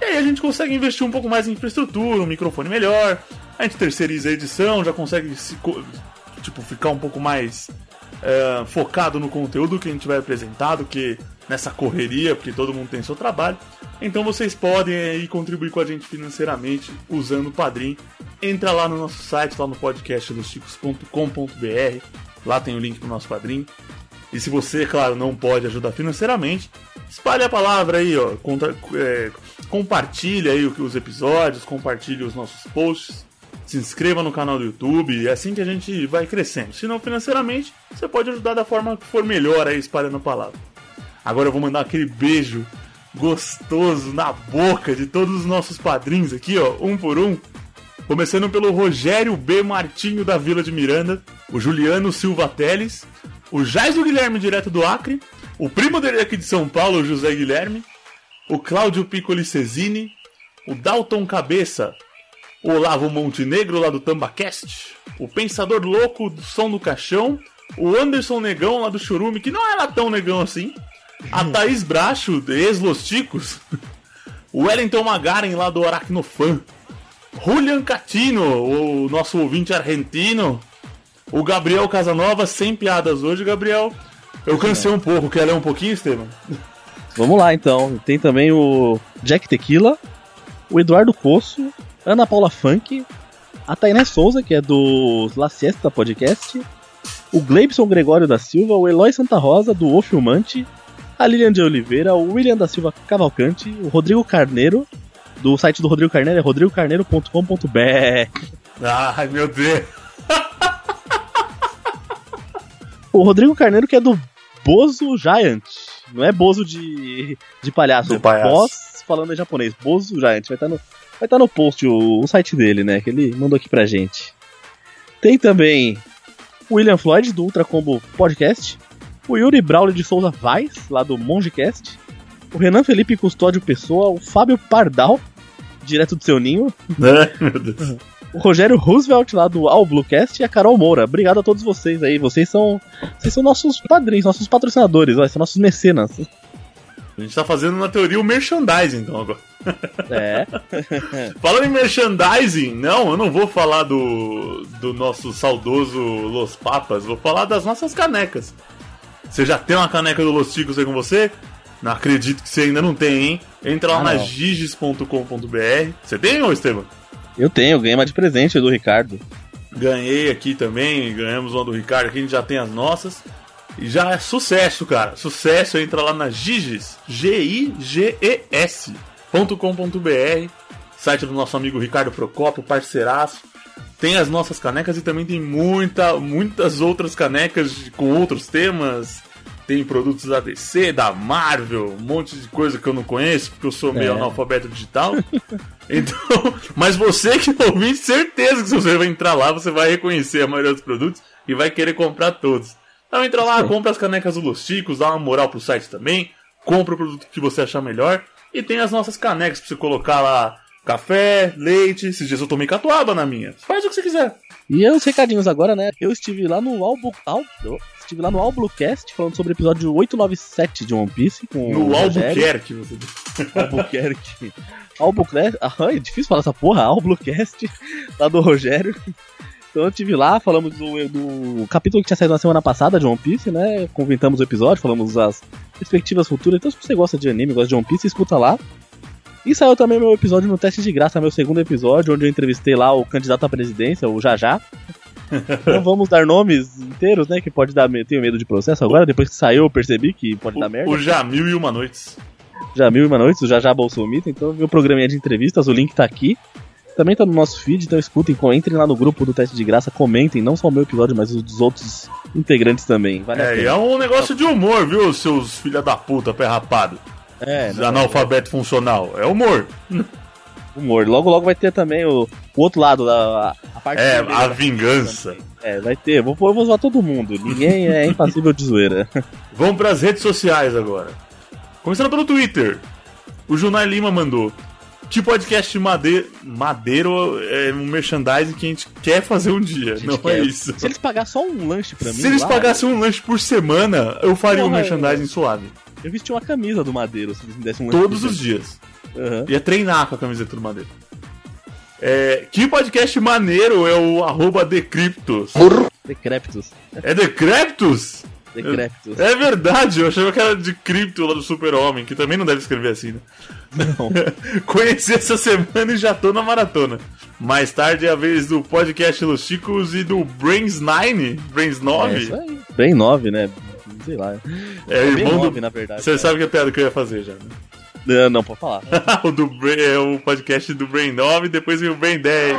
E aí a gente consegue investir um pouco mais em infraestrutura, um microfone melhor. A gente terceiriza a edição, já consegue se, tipo, ficar um pouco mais é, focado no conteúdo que a gente vai apresentar do que nessa correria, porque todo mundo tem seu trabalho. Então vocês podem aí contribuir com a gente financeiramente usando o Padrim. Entra lá no nosso site, lá no podcast doschicos.com.br. Lá tem o link pro nosso Padrim. E se você, claro, não pode ajudar financeiramente, espalhe a palavra aí, ó. Contra, é, compartilhe aí os episódios, compartilhe os nossos posts. Se inscreva no canal do YouTube, é assim que a gente vai crescendo. Se não financeiramente, você pode ajudar da forma que for melhor aí espalhando a palavra. Agora eu vou mandar aquele beijo gostoso na boca de todos os nossos padrinhos aqui, ó, um por um. Começando pelo Rogério B. Martinho da Vila de Miranda, o Juliano Silva Teles, o Jaiso Guilherme direto do Acre, o primo dele aqui de São Paulo, o José Guilherme, o Cláudio Piccoli Cesini, o Dalton Cabeça, Olavo Montenegro lá do Tambacast, o Pensador Louco do Som do Caixão, o Anderson Negão lá do Churume, que não era tão negão assim, a Thaís Bracho, ex-Los Ticos, o Wellington Magaren lá do Aracnofan, Julian Catino, o nosso ouvinte argentino, o Gabriel Casanova, sem piadas hoje, Gabriel. Eu cansei um pouco, quer ler um pouquinho, Estevam? Vamos lá então. Tem também o Jack Tequila, o Eduardo Poço, Ana Paula Funk, a Tainé Souza, que é do La Siesta Podcast, o Gleibson Gregório da Silva, o Eloy Santa Rosa, do O Filmante, a Lilian de Oliveira, o William da Silva Cavalcante, o Rodrigo Carneiro, do site do Rodrigo Carneiro é rodrigocarneiro.com.br. Ai, meu Deus. O Rodrigo Carneiro que é do Bozo Giant. Não é Bozo de, de palhaço. De palhaço. Boss falando em japonês. Bozo Giant. Vai estar no, vai tá no post o, o site dele, né? Que ele mandou aqui pra gente. Tem também o William Floyd do Ultra Combo Podcast. O Yuri Braulio de Souza Vaz, lá do Mongecast. O Renan Felipe Custódio Pessoa. O Fábio Pardal, direto do seu ninho. *laughs* Ai, meu Deus. O Rogério Roosevelt lá do All Bluecast e a Carol Moura. Obrigado a todos vocês aí. Vocês são, vocês são nossos padrinhos, nossos patrocinadores, ó, são nossos mecenas. A gente tá fazendo na teoria o merchandising, então, agora. É. *laughs* Falando em merchandising, não, eu não vou falar do, do nosso saudoso Los Papas, vou falar das nossas canecas. Você já tem uma caneca do Los Ticos aí com você? Não acredito que você ainda não tem, hein? Entra lá Ah, na giges.com.br. Você tem, ô Esteban? Eu tenho, ganhei uma de presente do Ricardo. Ganhei aqui também, ganhamos uma do Ricardo aqui, a gente já tem as nossas. E já é sucesso, cara. Sucesso, entra lá na Giges, G-I-G-E-S, .com.br, site do nosso amigo Ricardo Procopio, parceiraço. Tem as nossas canecas e também tem muita, muitas outras canecas com outros temas. Tem produtos da DC, da Marvel, um monte de coisa que eu não conheço, porque eu sou meio É. analfabeto digital. *laughs* Então, mas você que ouviu, certeza que se você vai entrar lá, você vai reconhecer a maioria dos produtos e vai querer comprar todos. Então entra lá, compra as canecas do Los dá uma moral pro site também, compra o produto que você achar melhor e tem as nossas canecas pra você colocar lá café, leite, esses dias eu tomei catuaba na minha. Faz o que você quiser. E os recadinhos agora, né? Eu estive lá no Albu, Al, estive lá no Alblucast falando sobre o episódio 897 de One Piece com No. Albuquerque, você. *laughs* Albuquerque. Albuquerque. Ah, é difícil falar essa porra. Albucast, *laughs* lá do Rogério. Então eu estive lá, falamos do, do capítulo que tinha saído na semana passada de One Piece, né? Comentamos o episódio, falamos as perspectivas futuras. Então se você gosta de anime, gosta de One Piece, escuta lá. E saiu também meu episódio no Teste de Graça, meu segundo episódio, onde eu entrevistei lá o candidato à presidência, o Jajá. *laughs* Não vamos dar nomes inteiros, né? Que pode dar. Tenho medo de processo agora. Depois que saiu, eu percebi que pode dar merda. O Jamil e uma noites. Já mil e uma noites, o Jajá Bolsomito. Então, meu programinha de entrevistas, o link tá aqui. Também tá no nosso feed, então escutem, entrem lá no grupo do Teste de Graça, comentem, não só o meu episódio, mas os dos outros integrantes também. Vale É, e é um negócio de humor, viu, seus filha da puta, pé rapado. É, não, Analfabeto funcional. É humor. *laughs* humor. Logo, logo vai ter também o, o outro lado, da, a, a parte É, a vingança. É, vai ter. Vou, eu vou zoar todo mundo. Ninguém é *laughs* impassível de zoeira. Vamos pras redes sociais agora. Começando pelo Twitter. O Junai Lima mandou. Que podcast Madeiro, Madeiro é um merchandising que a gente quer fazer um dia. Não é quer. isso. Se eles pagassem só um lanche pra mim. Se eles lá, pagassem um lanche por semana, eu faria um Porra, merchandising suave. Eu vesti uma camisa do Madeiro se eles me dessem um lanche. Todos os dias. Aham. Ia treinar com a camiseta do Madeiro. É, que podcast maneiro é o arroba Decryptos. Decréptos. É Decreptus? Decréptos. É verdade, eu achava que era de Cripto lá do Super-Homem, que também não deve escrever assim, né? Não. *laughs* Conheci essa semana e já tô na maratona. Mais tarde é a vez do podcast Los Chicos e do Brains 9, Brains É 9. isso aí. Bem 9, né? Sei lá. É, bem irmão do... 9, na verdade. Você sabe que é a piada que eu ia fazer já, né? Não, não, pode falar. *laughs* o, do é o podcast do Brain 9, depois vem o Brain 10.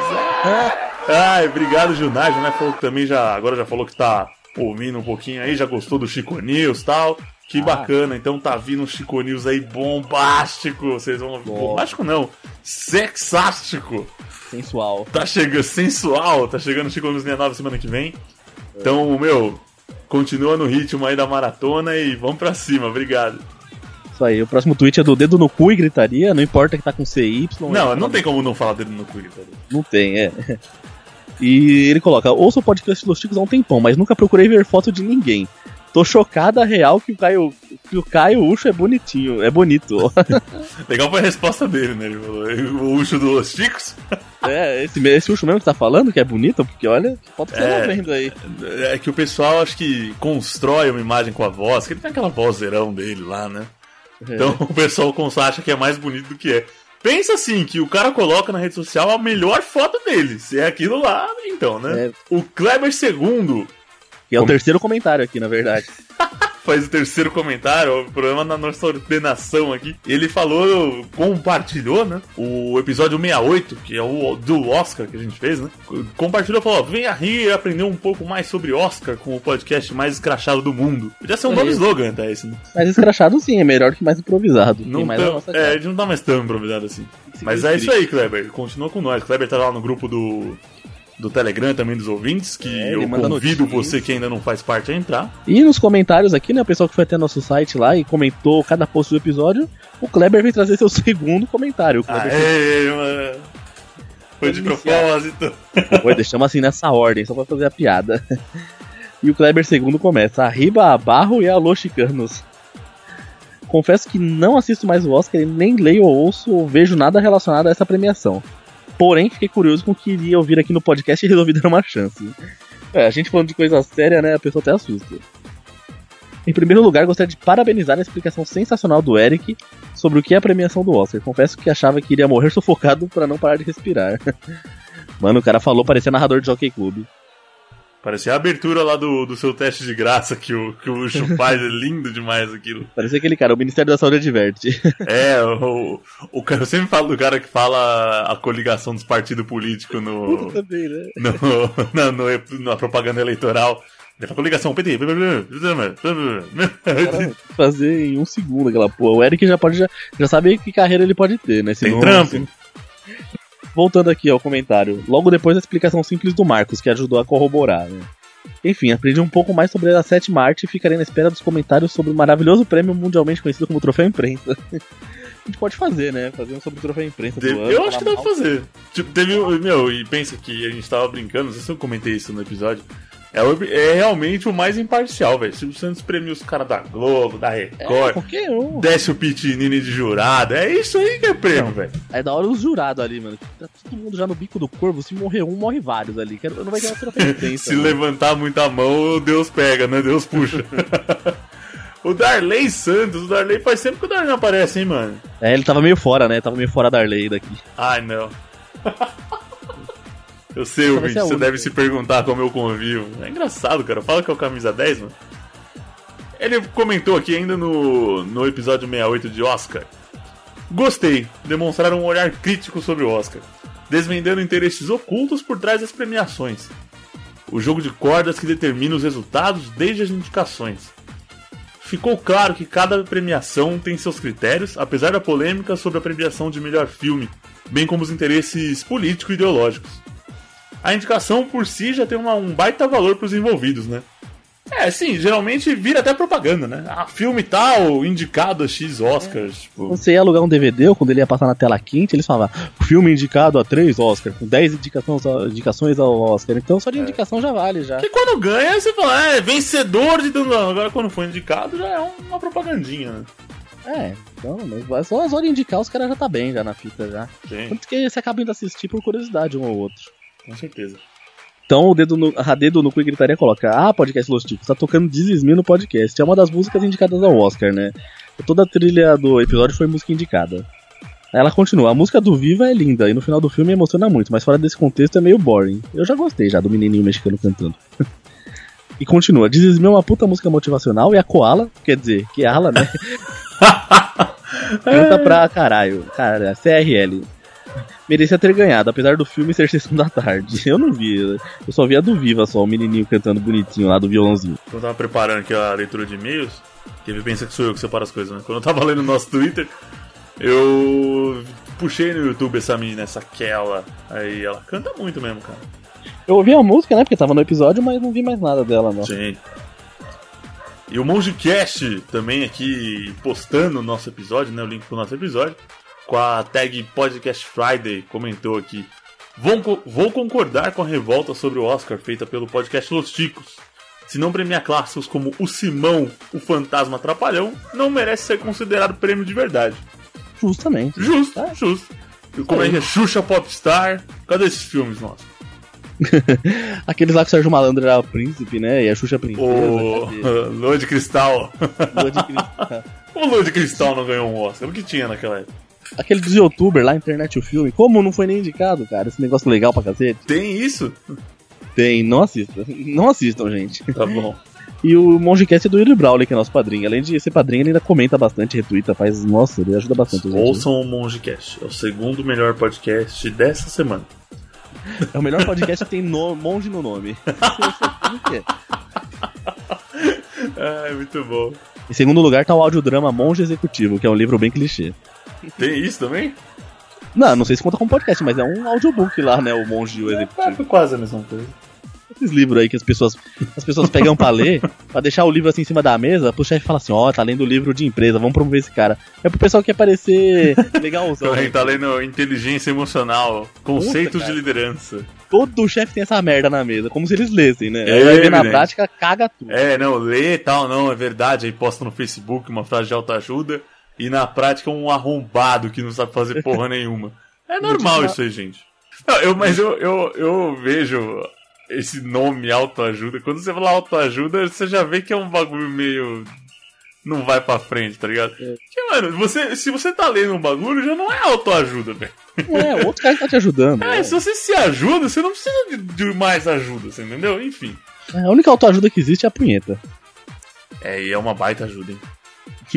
Ai, obrigado, Junai. Junai falou que também já, agora já falou que tá ouvindo um pouquinho aí, já gostou do Chico News e tal. Que Ah. bacana, então tá vindo um Chico News aí bombástico. Vocês vão ouvir. Bombástico não, sexástico. Sensual. Tá chegando, sensual, tá chegando o Chico News 69 semana que vem. Então, meu, continua no ritmo aí da maratona e vamos pra cima, obrigado. Isso aí. O próximo tweet é do dedo no cu e gritaria. Não importa que tá com CY. Não, não tem como não falar dele no Twitter. Não tem, é. E ele coloca: Ouço o podcast Los Chicos há um tempão, mas nunca procurei ver foto de ninguém. Tô chocada real que o Caio, que o Caio Ucho é bonitinho, é bonito. *laughs* Legal foi a resposta dele, né? Ele falou, o Ucho dos Chicos. *laughs* É, esse, esse Ucho mesmo que tá falando que é bonito, porque olha, que foto que você tá vendo aí. É que o pessoal acho que constrói uma imagem com a voz, que ele tem aquela vozeirão dele lá, né? É. Então *laughs* o pessoal acha que é mais bonito do que é. Pensa assim, que o cara coloca na rede social a melhor foto dele. Se é aquilo lá, então, né? O Kleber II. Que é o terceiro comentário aqui, na verdade. *laughs* Faz o terceiro comentário, o problema na nossa ordenação aqui. Ele falou, compartilhou, né? O episódio 68, que é o do Oscar que a gente fez, né? Compartilhou e falou: venha rir e aprender um pouco mais sobre Oscar com o podcast mais escrachado do mundo. Podia ser um É novo slogan até esse, né? Mas escrachado sim, é melhor que mais improvisado. Não mais tão- é, a gente não tá mais tão improvisado assim. Mas é isso aí, Kleber. Continua com nós. Kleber tá lá no grupo do, do Telegram também dos ouvintes, que É, eu convido notícias. você que ainda não faz parte a entrar. E nos comentários aqui, né, o pessoal que foi até nosso site lá e comentou cada post do episódio, o Kleber vem trazer seu *laughs* segundo comentário. Aê, mano. Foi de propósito. Foi, deixamos assim nessa ordem, só pra fazer a piada. *laughs* E o Kleber II começa, arriba a barro e alô chicanos. Confesso que não assisto mais o Oscar e nem leio ou ouço ou vejo nada relacionado a essa premiação. Porém, fiquei curioso com o que iria ouvir aqui no podcast e resolvi dar uma chance. É, a gente falando de coisa séria, né, a pessoa até assusta. Em primeiro lugar, gostaria de parabenizar a explicação sensacional do Eric sobre o que é a premiação do Oscar. Confesso que achava que iria morrer sufocado para não parar de respirar. *laughs* Mano, o cara falou parecia narrador de Jockey Club. Parecia a abertura lá do, do seu teste de graça que o, que o faz. É lindo demais aquilo. Parecia aquele cara, o Ministério da Saúde adverte. *laughs* É, o, o, eu sempre falo do cara que fala a coligação dos partidos políticos no, Também, né? no, na, no- na propaganda eleitoral. Ele fala coligação, PT. Fazer em um segundo aquela porra. O Eric já pode já, já sabe que carreira ele pode ter, né? Se Tem não- trampo. se- Voltando aqui ao comentário, logo depois da explicação simples do Marcos, que ajudou a corroborar, né? Enfim, aprendi um pouco mais sobre a sétima arte e ficarei na espera dos comentários sobre o maravilhoso prêmio mundialmente conhecido como Troféu Imprensa. *laughs* a gente pode fazer, né? Fazer um sobre o Troféu Imprensa do ano. Eu acho que dá pra fazer. Tipo, teve. um- Meu, e pensa que a gente tava brincando, não sei se eu comentei isso no episódio. É, o- é realmente o mais imparcial, velho. Silvio Santos premia os caras da Globo, da Record. É, um. Desce o Pitinini de jurado. É isso aí que é prêmio, velho. É da hora os jurados ali, mano. Tá todo mundo já no bico do corvo. Se morrer um, morre vários ali. Não vai ganhar Troféu *laughs* Imprensa. Se né? levantar muita mão, Deus pega, né? Deus puxa. *laughs* o Darley Santos, o Darley faz tempo que o Darley não aparece, hein, mano? É, ele tava meio fora, né? Tava meio fora da lei daqui. Ai, não. *laughs* Eu sei, Essa ouvinte, você única. deve se perguntar como eu convivo. É engraçado, cara. Fala que é o camisa 10, mano. Ele comentou aqui ainda no, no episódio 68 de Oscar. Gostei, demonstraram um olhar crítico sobre o Oscar, desvendando interesses ocultos por trás das premiações. O jogo de cordas que determina os resultados desde as indicações. Ficou claro que cada premiação tem seus critérios, apesar da polêmica sobre a premiação de melhor filme, bem como os interesses político-ideológicos. A indicação por si já tem uma- um baita valor para os envolvidos, né? É, sim, geralmente vira até propaganda, né? Ah, filme tal, indicado a X Oscars. Tipo, Quando você ia alugar um DVD, ou quando ele ia passar na tela quente, eles falavam filme indicado a 3 Oscar, com 10 indicações, indicações ao Oscar. Então só de indicação já vale, já. que quando ganha, você fala, é, vencedor de tanto. Agora quando foi indicado, já é uma propagandinha, né? É, então, mas só, só de indicar os caras já tá bem já na fita já. Sim. Tanto que você acaba indo assistir por curiosidade um ou outro. Com certeza. Então o dedo no, a dedo no cu e gritaria coloca: Ah, podcast Los Ticos, tá tocando Desismi no podcast. É uma das músicas indicadas ao Oscar, né? Toda a trilha do episódio foi música indicada. Aí Ela continua: A música do Viva é linda e no final do filme emociona muito, mas fora desse contexto é meio boring. Eu já gostei já do menininho mexicano cantando. *laughs* e continua: Desismi é uma puta música motivacional e a Koala, quer dizer, que ela, né? *laughs* Canta pra caralho. Cara, CRL. Merecia ter ganhado, apesar do filme ser *laughs* sessão da tarde. Eu não vi, eu só vi a do Viva só, o menininho cantando bonitinho lá do violãozinho. Quando eu tava preparando aqui a leitura de e-mails, que ele pensa que sou eu que separo as coisas, né? Quando eu tava lendo o nosso Twitter, eu puxei no YouTube essa menina, essa Kella. Aí ela canta muito mesmo, cara. Eu ouvi a música, né, porque tava no episódio, mas não vi mais nada dela, não. Sim. E o MongeCast também aqui postando o nosso episódio, né? O link pro nosso episódio. Com a tag Podcast Friday, comentou aqui. Vou, vou concordar com a revolta sobre o Oscar feita pelo podcast Los Ticos. se não premiar clássicos como O Simão, O Fantasma Trapalhão, não merece ser considerado prêmio de verdade. Justamente. Justo, justo. Como é que é? Xuxa Popstar. Cadê esses filmes nossos? *laughs* Aqueles lá que o Sérgio Malandro era príncipe, né? E a Xuxa princesa. O? *laughs* Lua de Cristal. Lua de Cristal. *laughs* o Lua de Cristal não ganhou um Oscar. O que tinha naquela época? Aquele dos youtubers lá, internet o filme. Como não foi nem indicado, cara? Esse negócio legal pra cacete. Tem isso? Tem, não assistam. Não assistam, gente. Tá bom. *laughs* E o Mongecast é do Yuri Brawley, que é nosso padrinho. Além de ser padrinho, ele ainda comenta bastante, retuita, faz. Nossa, ele ajuda bastante gente. Ouçam o Mongecast. É o segundo melhor podcast dessa semana. É o melhor podcast que tem no, monge no nome. *laughs* *laughs* Ai, muito bom. Em segundo lugar tá o audiodrama Monge Executivo, que é um livro bem clichê. Tem isso também? Não, não sei se conta como podcast, mas é um audiobook lá, né? O Monge o Executivo. É quase a mesma coisa. Esses livros aí que as pessoas, as pessoas pegam pra ler, pra deixar o livro assim em cima da mesa, pro chefe fala assim, ó, tá lendo o livro de empresa, vamos promover esse cara. É pro pessoal que quer parecer legalzão. Então, a gente tá lendo inteligência emocional, conceitos Puta, de liderança. Todo chefe tem essa merda na mesa, como se eles lessem, né? É, Aí vai ver na prática, caga tudo. É, não, lê e tal, não, é verdade. Aí posta no Facebook uma frase de autoajuda e na prática é um arrombado que não sabe fazer porra *laughs* nenhuma. É normal isso aí, gente. Não, eu, mas eu, eu, eu vejo esse nome autoajuda. Quando você fala autoajuda, você já vê que é um bagulho meio. Não vai pra frente, tá ligado? Porque, mano, você, se você tá lendo um bagulho, já não é autoajuda, velho. É, outro cara que tá te ajudando. *laughs* É, se você se ajuda, você não precisa de, de mais ajuda, você entendeu? Enfim. A única autoajuda que existe é a punheta. É, e é uma baita ajuda, hein?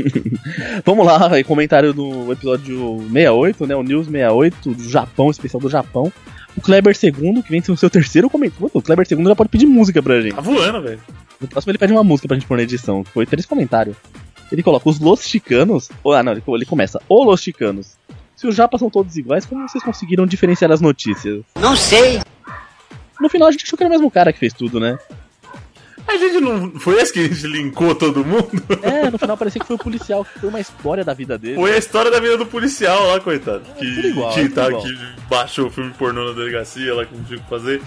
*laughs* Vamos lá, aí, comentário do episódio 68, né? O News 68 do Japão, especial do Japão. O Kleber II, que vem ser o seu terceiro comentário. O Kleber II já pode pedir música pra gente. Tá voando, velho. No próximo ele pede uma música pra gente pôr na edição. Foi três comentários. Ele coloca os Los Chicanos. Ah, não, ele, ele começa. Ô Los Chicanos. Se os japas são todos iguais, como vocês conseguiram diferenciar as notícias? Não sei. No final a gente achou que era o mesmo cara que fez tudo, né? A gente não. Foi esse que a gente linkou todo mundo? É, no final parecia que foi o policial, que foi uma história da vida dele. Foi a história da vida do policial lá, coitado. Que, tudo igual, que, é tá, igual. que baixou o filme pornô na delegacia lá que não tinha o que fazer.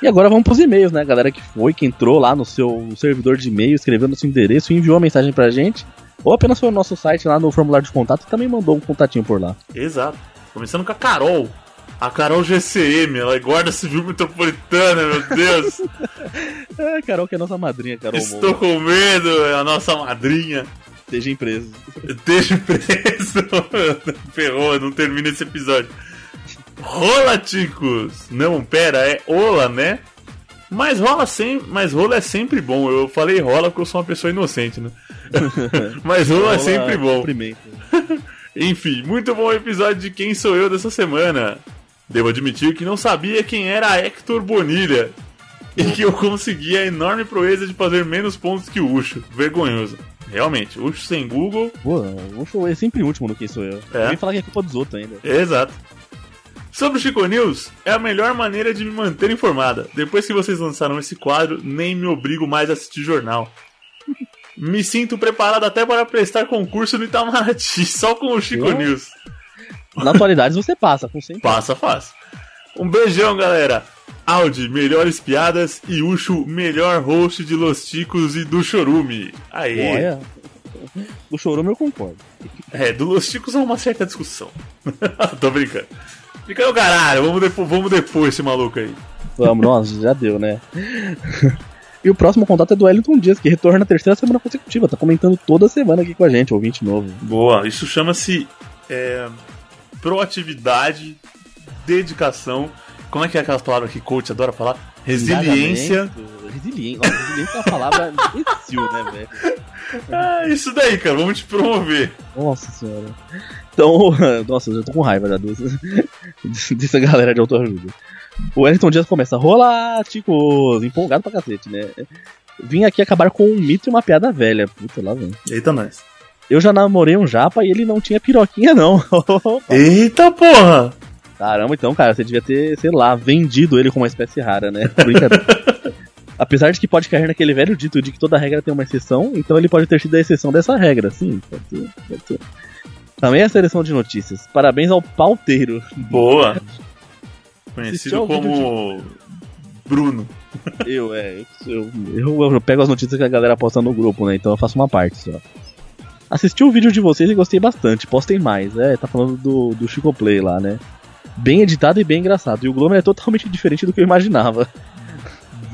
E agora vamos pros e-mails, né? A galera que foi, que entrou lá no seu servidor de e-mail, escreveu no seu endereço e enviou a mensagem pra gente. Ou apenas foi no nosso site lá no formulário de contato e também mandou um contatinho por lá. Exato. Começando com a Carol. A Carol GCM, ela é guarda civil metropolitana, meu Deus. *laughs* É, Carol, que é nossa madrinha, Carol Estou Moura. com medo, é a nossa madrinha. Esteja preso. Esteja preso. *laughs* Ferrou, não termina esse episódio. Rola, ticos! Não, pera, é ola, né? Mas rola sempre, mas rola é sempre bom. Eu falei rola porque eu sou uma pessoa inocente, né? *laughs* mas rola é sempre bom. Enfim, muito bom episódio de Quem Sou Eu dessa semana. Devo admitir que não sabia quem era Hector Bonilha. E que eu consegui a enorme proeza de fazer menos pontos que o Ucho. Vergonhoso. Realmente, Ucho sem Google. Pô, o show é sempre o último no Quem Sou Eu. É. Falar que é culpa dos outros ainda. Exato. Sobre o Chico News, é a melhor maneira de me manter informada. Depois que vocês lançaram esse quadro, nem me obrigo mais a assistir jornal. Me sinto preparado até para prestar concurso no Itamaraty, *laughs* só com o Chico Pô. News. Na atualidade você passa, com 100 Passa fácil. Um beijão, galera. Audi, melhores piadas e Ucho, melhor host de Los Ticos e do Chorume. Aê. Olha. Do chorume eu concordo. É, do Los Ticos há uma certa discussão. *laughs* Tô brincando. Fica no caralho, vamos depois, vamos depois esse maluco aí. Vamos, nossa, já deu, né? *laughs* E o próximo contato é do Wellington Dias, que retorna na terceira semana consecutiva. Tá comentando toda semana aqui com a gente, ouvinte novo. Boa, isso chama-se é, proatividade, dedicação. Como é que é aquelas palavras que coach adora falar? Resiliência. Resiliência. Nossa, resiliência é uma palavra imbecil, né, velho? Ah, isso daí, cara, vamos te promover. Nossa senhora. Então, *laughs* nossa, eu já tô com raiva já dos, *laughs* dessa galera de autoajuda. O Wellington Dias começa, rola, ticos, empolgado pra cacete, né? Vim aqui acabar com um mito e uma piada velha. Puta, lá vem. Eita, nós. Eu já namorei um japa e ele não tinha piroquinha, não. *laughs* Eita porra! Caramba, então, cara, você devia ter, sei lá, vendido ele como uma espécie rara, né? Brincadeira. *laughs* Apesar de que pode cair naquele velho dito de que toda regra tem uma exceção, então ele pode ter sido a exceção dessa regra, sim, pode ser, pode ser. Também a seleção de notícias. Parabéns ao pauteiro. Boa! *laughs* Conhecido como Bruno. Eu, é. Eu, eu, eu pego as notícias que a galera posta no grupo, né? Então eu faço uma parte só. Assisti o vídeo de vocês e gostei bastante. Postem mais. É, tá falando do, do Chico Play lá, né? Bem editado e bem engraçado. E o Glomer é totalmente *laughs* diferente do que eu imaginava.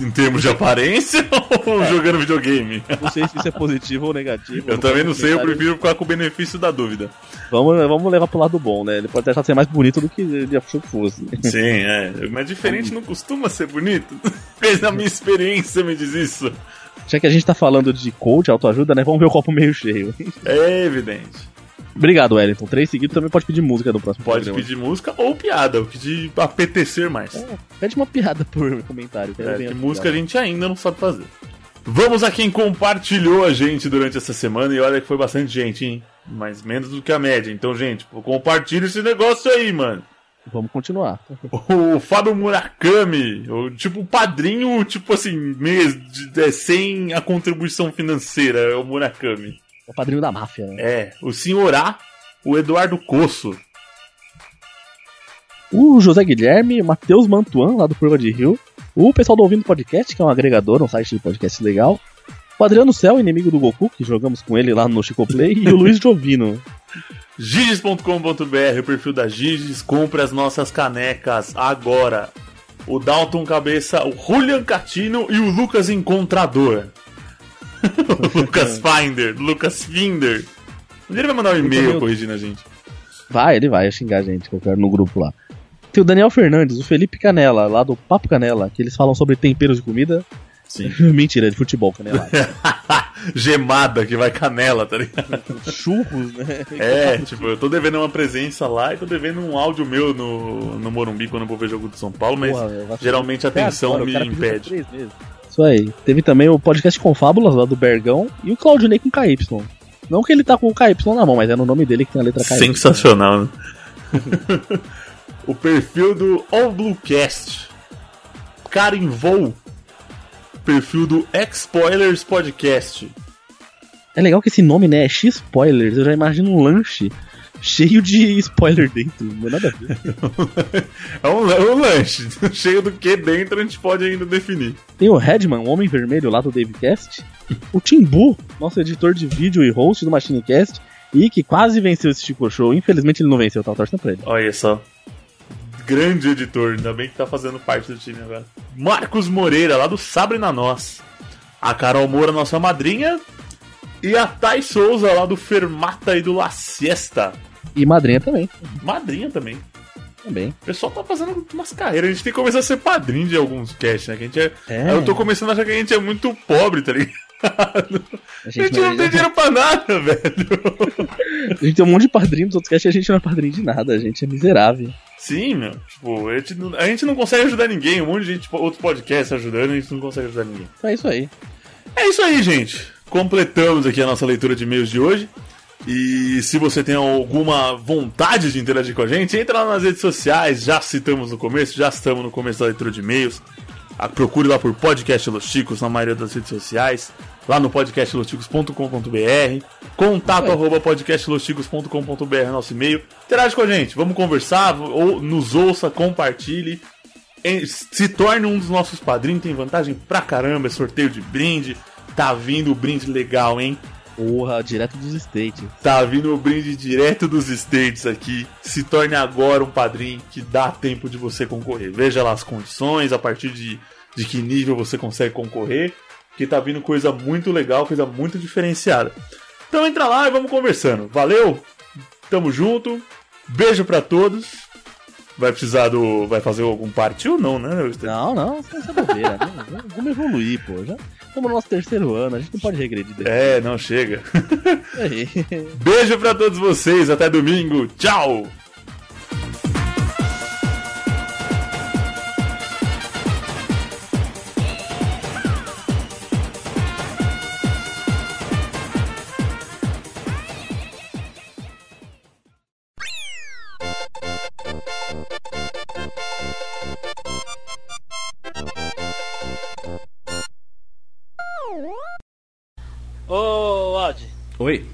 Em termos de aparência *laughs* ou jogando videogame? Não sei se isso é positivo ou negativo. Eu também não sei, eu prefiro ficar com o benefício da dúvida. Vamos, vamos levar pro lado bom, né? Ele pode achar ser mais bonito do que ele achou que fosse. Sim, é. Mas diferente não costuma ser bonito. *laughs* A minha experiência me diz isso. Já que a gente tá falando de coach, autoajuda, né? Vamos ver o copo meio cheio. *laughs* É evidente. Obrigado, Wellington. Três seguidos também pode pedir música no próximo Pode programa. pedir música ou piada, o que de apetecer mais. É, pede uma piada por comentário. É, que a música a piada. gente ainda não sabe fazer. Vamos a quem compartilhou a gente durante essa semana e olha que foi bastante gente, hein? Mas menos do que a média. Então, gente, compartilha esse negócio aí, mano. Vamos continuar. O Fábio Murakami, o tipo o padrinho, tipo assim, mês de, é, sem a contribuição financeira, é o Murakami. É o padrinho da máfia, né? É, o Senhorá, o Eduardo Coço. O José Guilherme, o Matheus Mantuan, lá do Curva de Rio. O pessoal do Ouvindo Podcast, que é um agregador, um site de podcast legal. O Adriano Cel, inimigo do Goku, que jogamos com ele lá no Chico Play. e o Luiz Jovino. Giges.com.br, o perfil da Giges, compre as nossas canecas agora. O Dalton Cabeça, o Julian Catino e o Lucas Encontrador. *laughs* o Lucas *laughs* Finder, Lucas Finder. Onde ele vai mandar um e-mail corrigindo a gente? Vai, ele vai xingar a gente, que eu quero no grupo lá. Tem o Daniel Fernandes, o Felipe Canela, lá do Papo Canela, que eles falam sobre temperos de comida. Sim. *laughs* Mentira, é de futebol, canela. *laughs* Gemada, que vai canela, tá ligado? Churros, né? É, tipo, eu tô devendo uma presença lá e tô devendo um áudio meu no, no Morumbi quando eu vou ver jogo de São Paulo, mas Porra, geralmente a atenção me cara impede. Isso aí. Teve também o podcast Confábulas, lá do Bergão, e o Claudinei com KY. Não que ele tá com o KY na mão, mas é no nome dele que tem a letra KY. Sensacional, né? *laughs* o perfil do All Bluecast. Carimbou. Perfil do X-Spoilers Podcast. É legal que esse nome, né, é X-Spoilers. Eu já imagino um lanche cheio de spoiler dentro. Não é nada a ver. *laughs* É um, é um lanche. *laughs* Cheio do que dentro a gente pode ainda definir. Tem o Redman, o Homem Vermelho lá do Davecast. O Timbu, nosso editor de vídeo e host do MachineCast. E que quase venceu esse Chico Show. Infelizmente ele não venceu, tá torcendo pra ele. Olha só. Grande editor, ainda bem que tá fazendo parte do time agora. Marcos Moreira, lá do Sabre na Nós. A Carol Moura, nossa madrinha. E a Thay Souza, lá do Fermata e do La Siesta. E madrinha também. Madrinha também. Também. O pessoal tá fazendo umas carreiras. A gente tem que começar a ser padrinho de alguns casts, né? Que a gente é... É. Eu tô começando a achar que a gente é muito pobre, tá ligado? A A gente não tem dinheiro pra nada, velho. *laughs* A gente tem um monte de padrinho dos outros casts e a gente não é padrinho de nada. A gente é miserável. Sim, meu. Tipo, a gente, não, a gente não consegue ajudar ninguém. Um monte de gente, tipo, outros podcasts ajudando, a gente não consegue ajudar ninguém. É isso aí. É isso aí, gente. Completamos aqui a nossa leitura de e-mails de hoje. E se você tem alguma vontade de interagir com a gente, entra lá nas redes sociais. Já citamos no começo, já estamos no começo da leitura de e-mails. Ah, Procure lá por Podcast Los Chicos na maioria das redes sociais. Lá no podcastlosticos.com.br. Contato arroba podcastlosticos.com.br nosso e-mail. Interage com a gente, vamos conversar, ou nos ouça, compartilhe. Se torne um dos nossos padrinhos, tem vantagem pra caramba, é sorteio de brinde. Tá vindo o brinde legal, hein? Porra, direto dos States. Tá vindo o brinde direto dos States aqui. Se torne agora um padrinho que dá tempo de você concorrer. Veja lá as condições, a partir de, de que nível você consegue concorrer. Que tá vindo coisa muito legal, coisa muito diferenciada. Então entra lá e vamos conversando. Valeu? Tamo junto. Beijo pra todos. Vai precisar do. Vai fazer algum partiu ou não, né? Não, não, essa é bobeira. né? Vamos evoluir, pô. Já estamos no nosso terceiro ano, a gente não pode regredir. daqui. É, não chega. Aí. Beijo pra todos vocês, até domingo. Tchau! Oi?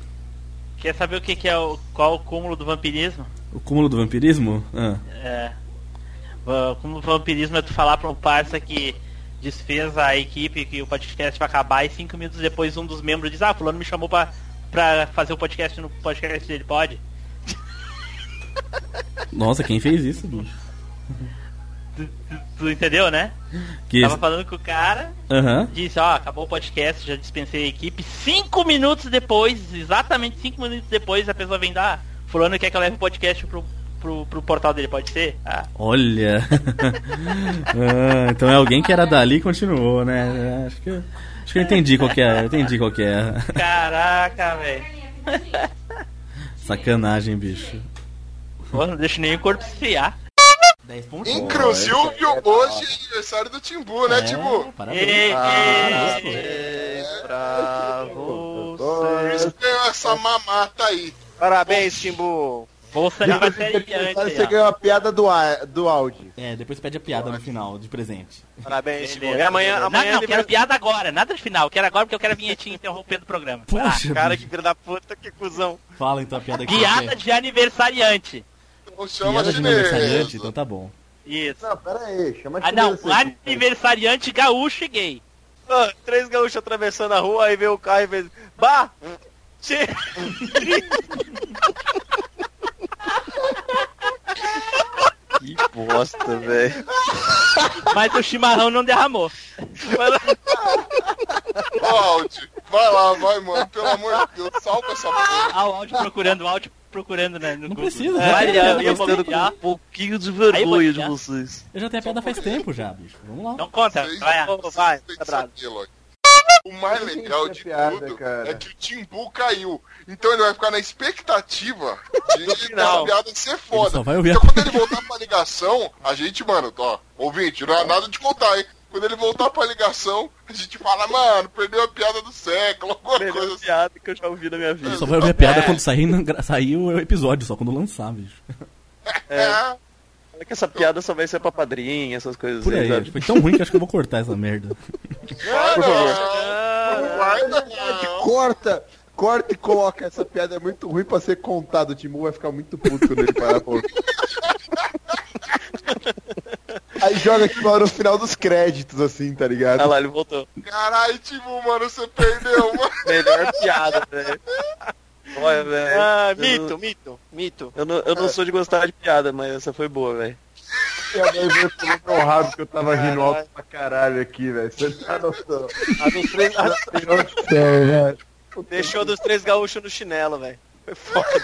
quer saber o que, que é o. qual o cúmulo do vampirismo? O cúmulo do vampirismo? Ah. É. Va- Como vampirismo é tu falar pra um parça que desfez a equipe que o podcast vai acabar e cinco minutos depois um dos membros diz, ah, fulano me chamou pra, pra fazer o podcast no podcast dele, pode? Nossa, quem fez isso, bicho? *laughs* Tu, tu entendeu, né? Que Tava falando com o cara, Aham. disse, ó, acabou o podcast, já dispensei a equipe. Cinco minutos depois, exatamente cinco minutos depois, a pessoa vem dar, fulano quer que eu leve o podcast pro, pro, pro portal dele, pode ser? Ah, Olha. *laughs* Ah, então é alguém que era dali e continuou, né? Acho que, acho que eu entendi qual que é. Eu entendi qual que é. caraca, velho. Sacanagem, bicho. Pô, não deixa nem o corpo esfriar. 10 Inclusive, hoje é aniversário do Timbu, né, Timbu? Parabéns. Por isso que ganhou essa mamata aí. Parabéns, Timbu. Bolsa Depois do aniversário, você ganhou a piada do, a- do áudio. É, depois pede a piada no final, de presente. Parabéns, Timbu. E amanhã, beleza. amanhã não, não, quero piada agora, nada de final. Quero agora porque eu quero a vinhetinha interrompendo o programa. Poxa, Ah, cara, que filho da puta, que cuzão. Fala então a piada que Piada de aniversariante. Então chama de chinês. aniversariante, então tá bom. Isso. Não, pera aí, chama Ah, não, aniversariante gaúcho e gay. Ah, três gaúchos atravessando a rua, aí vê o carro e vê. Bah! Che... *laughs* que bosta, velho. Mas o chimarrão não derramou. Ô, Audi, vai lá, vai, mano. Pelo amor de Deus, salva essa porra. Ah, o áudio procurando, o áudio procurando, né? No Não Google. precisa, É, já Olha, a eu vou mijar. um pouquinho de vergonha de vocês. Eu já tenho a piada faz tempo já, bicho. Vamos lá. Então conta, Vocês vai. Vai, tá. *laughs* O mais legal de piada, tudo cara. é que o Timbu caiu. Então ele vai ficar na expectativa de essa piada ser foda. só vai ouvir então a- quando *laughs* ele voltar pra ligação, a gente, mano, ó, ouvinte, não é nada de contar, hein? Quando ele voltar pra ligação, a gente fala, mano, perdeu a piada do século, alguma coisa assim. piada que eu já ouvi na minha vida. Só vai ouvir a piada quando sair, no- sair o episódio, só quando lançar, bicho. É. É que essa piada só vai ser pra padrinho, essas coisas Por assim, aí, foi tão ruim que acho que eu vou cortar essa merda. Por não, favor. não guarda, não. Corta, corta e coloca. Essa piada é muito ruim pra ser contada. O Timu vai ficar muito puto quando ele parar ouvir. *laughs* *laughs* Aí joga aqui no final dos créditos, assim, tá ligado? Olha lá, ele voltou. Caralho, Timbu, mano, você perdeu, mano. *laughs* Melhor piada, velho. Olha, velho. Ah, mito, não- mito, mito. Eu não, eu não sou de gostar de piada, mas essa foi boa, velho. E a mãe veio pelo meu rabo que eu tava rindo alto pra caralho aqui, velho. Você tá noção? A dos três, a- deixou dos três gaúchos no chinelo, velho. Foi foda.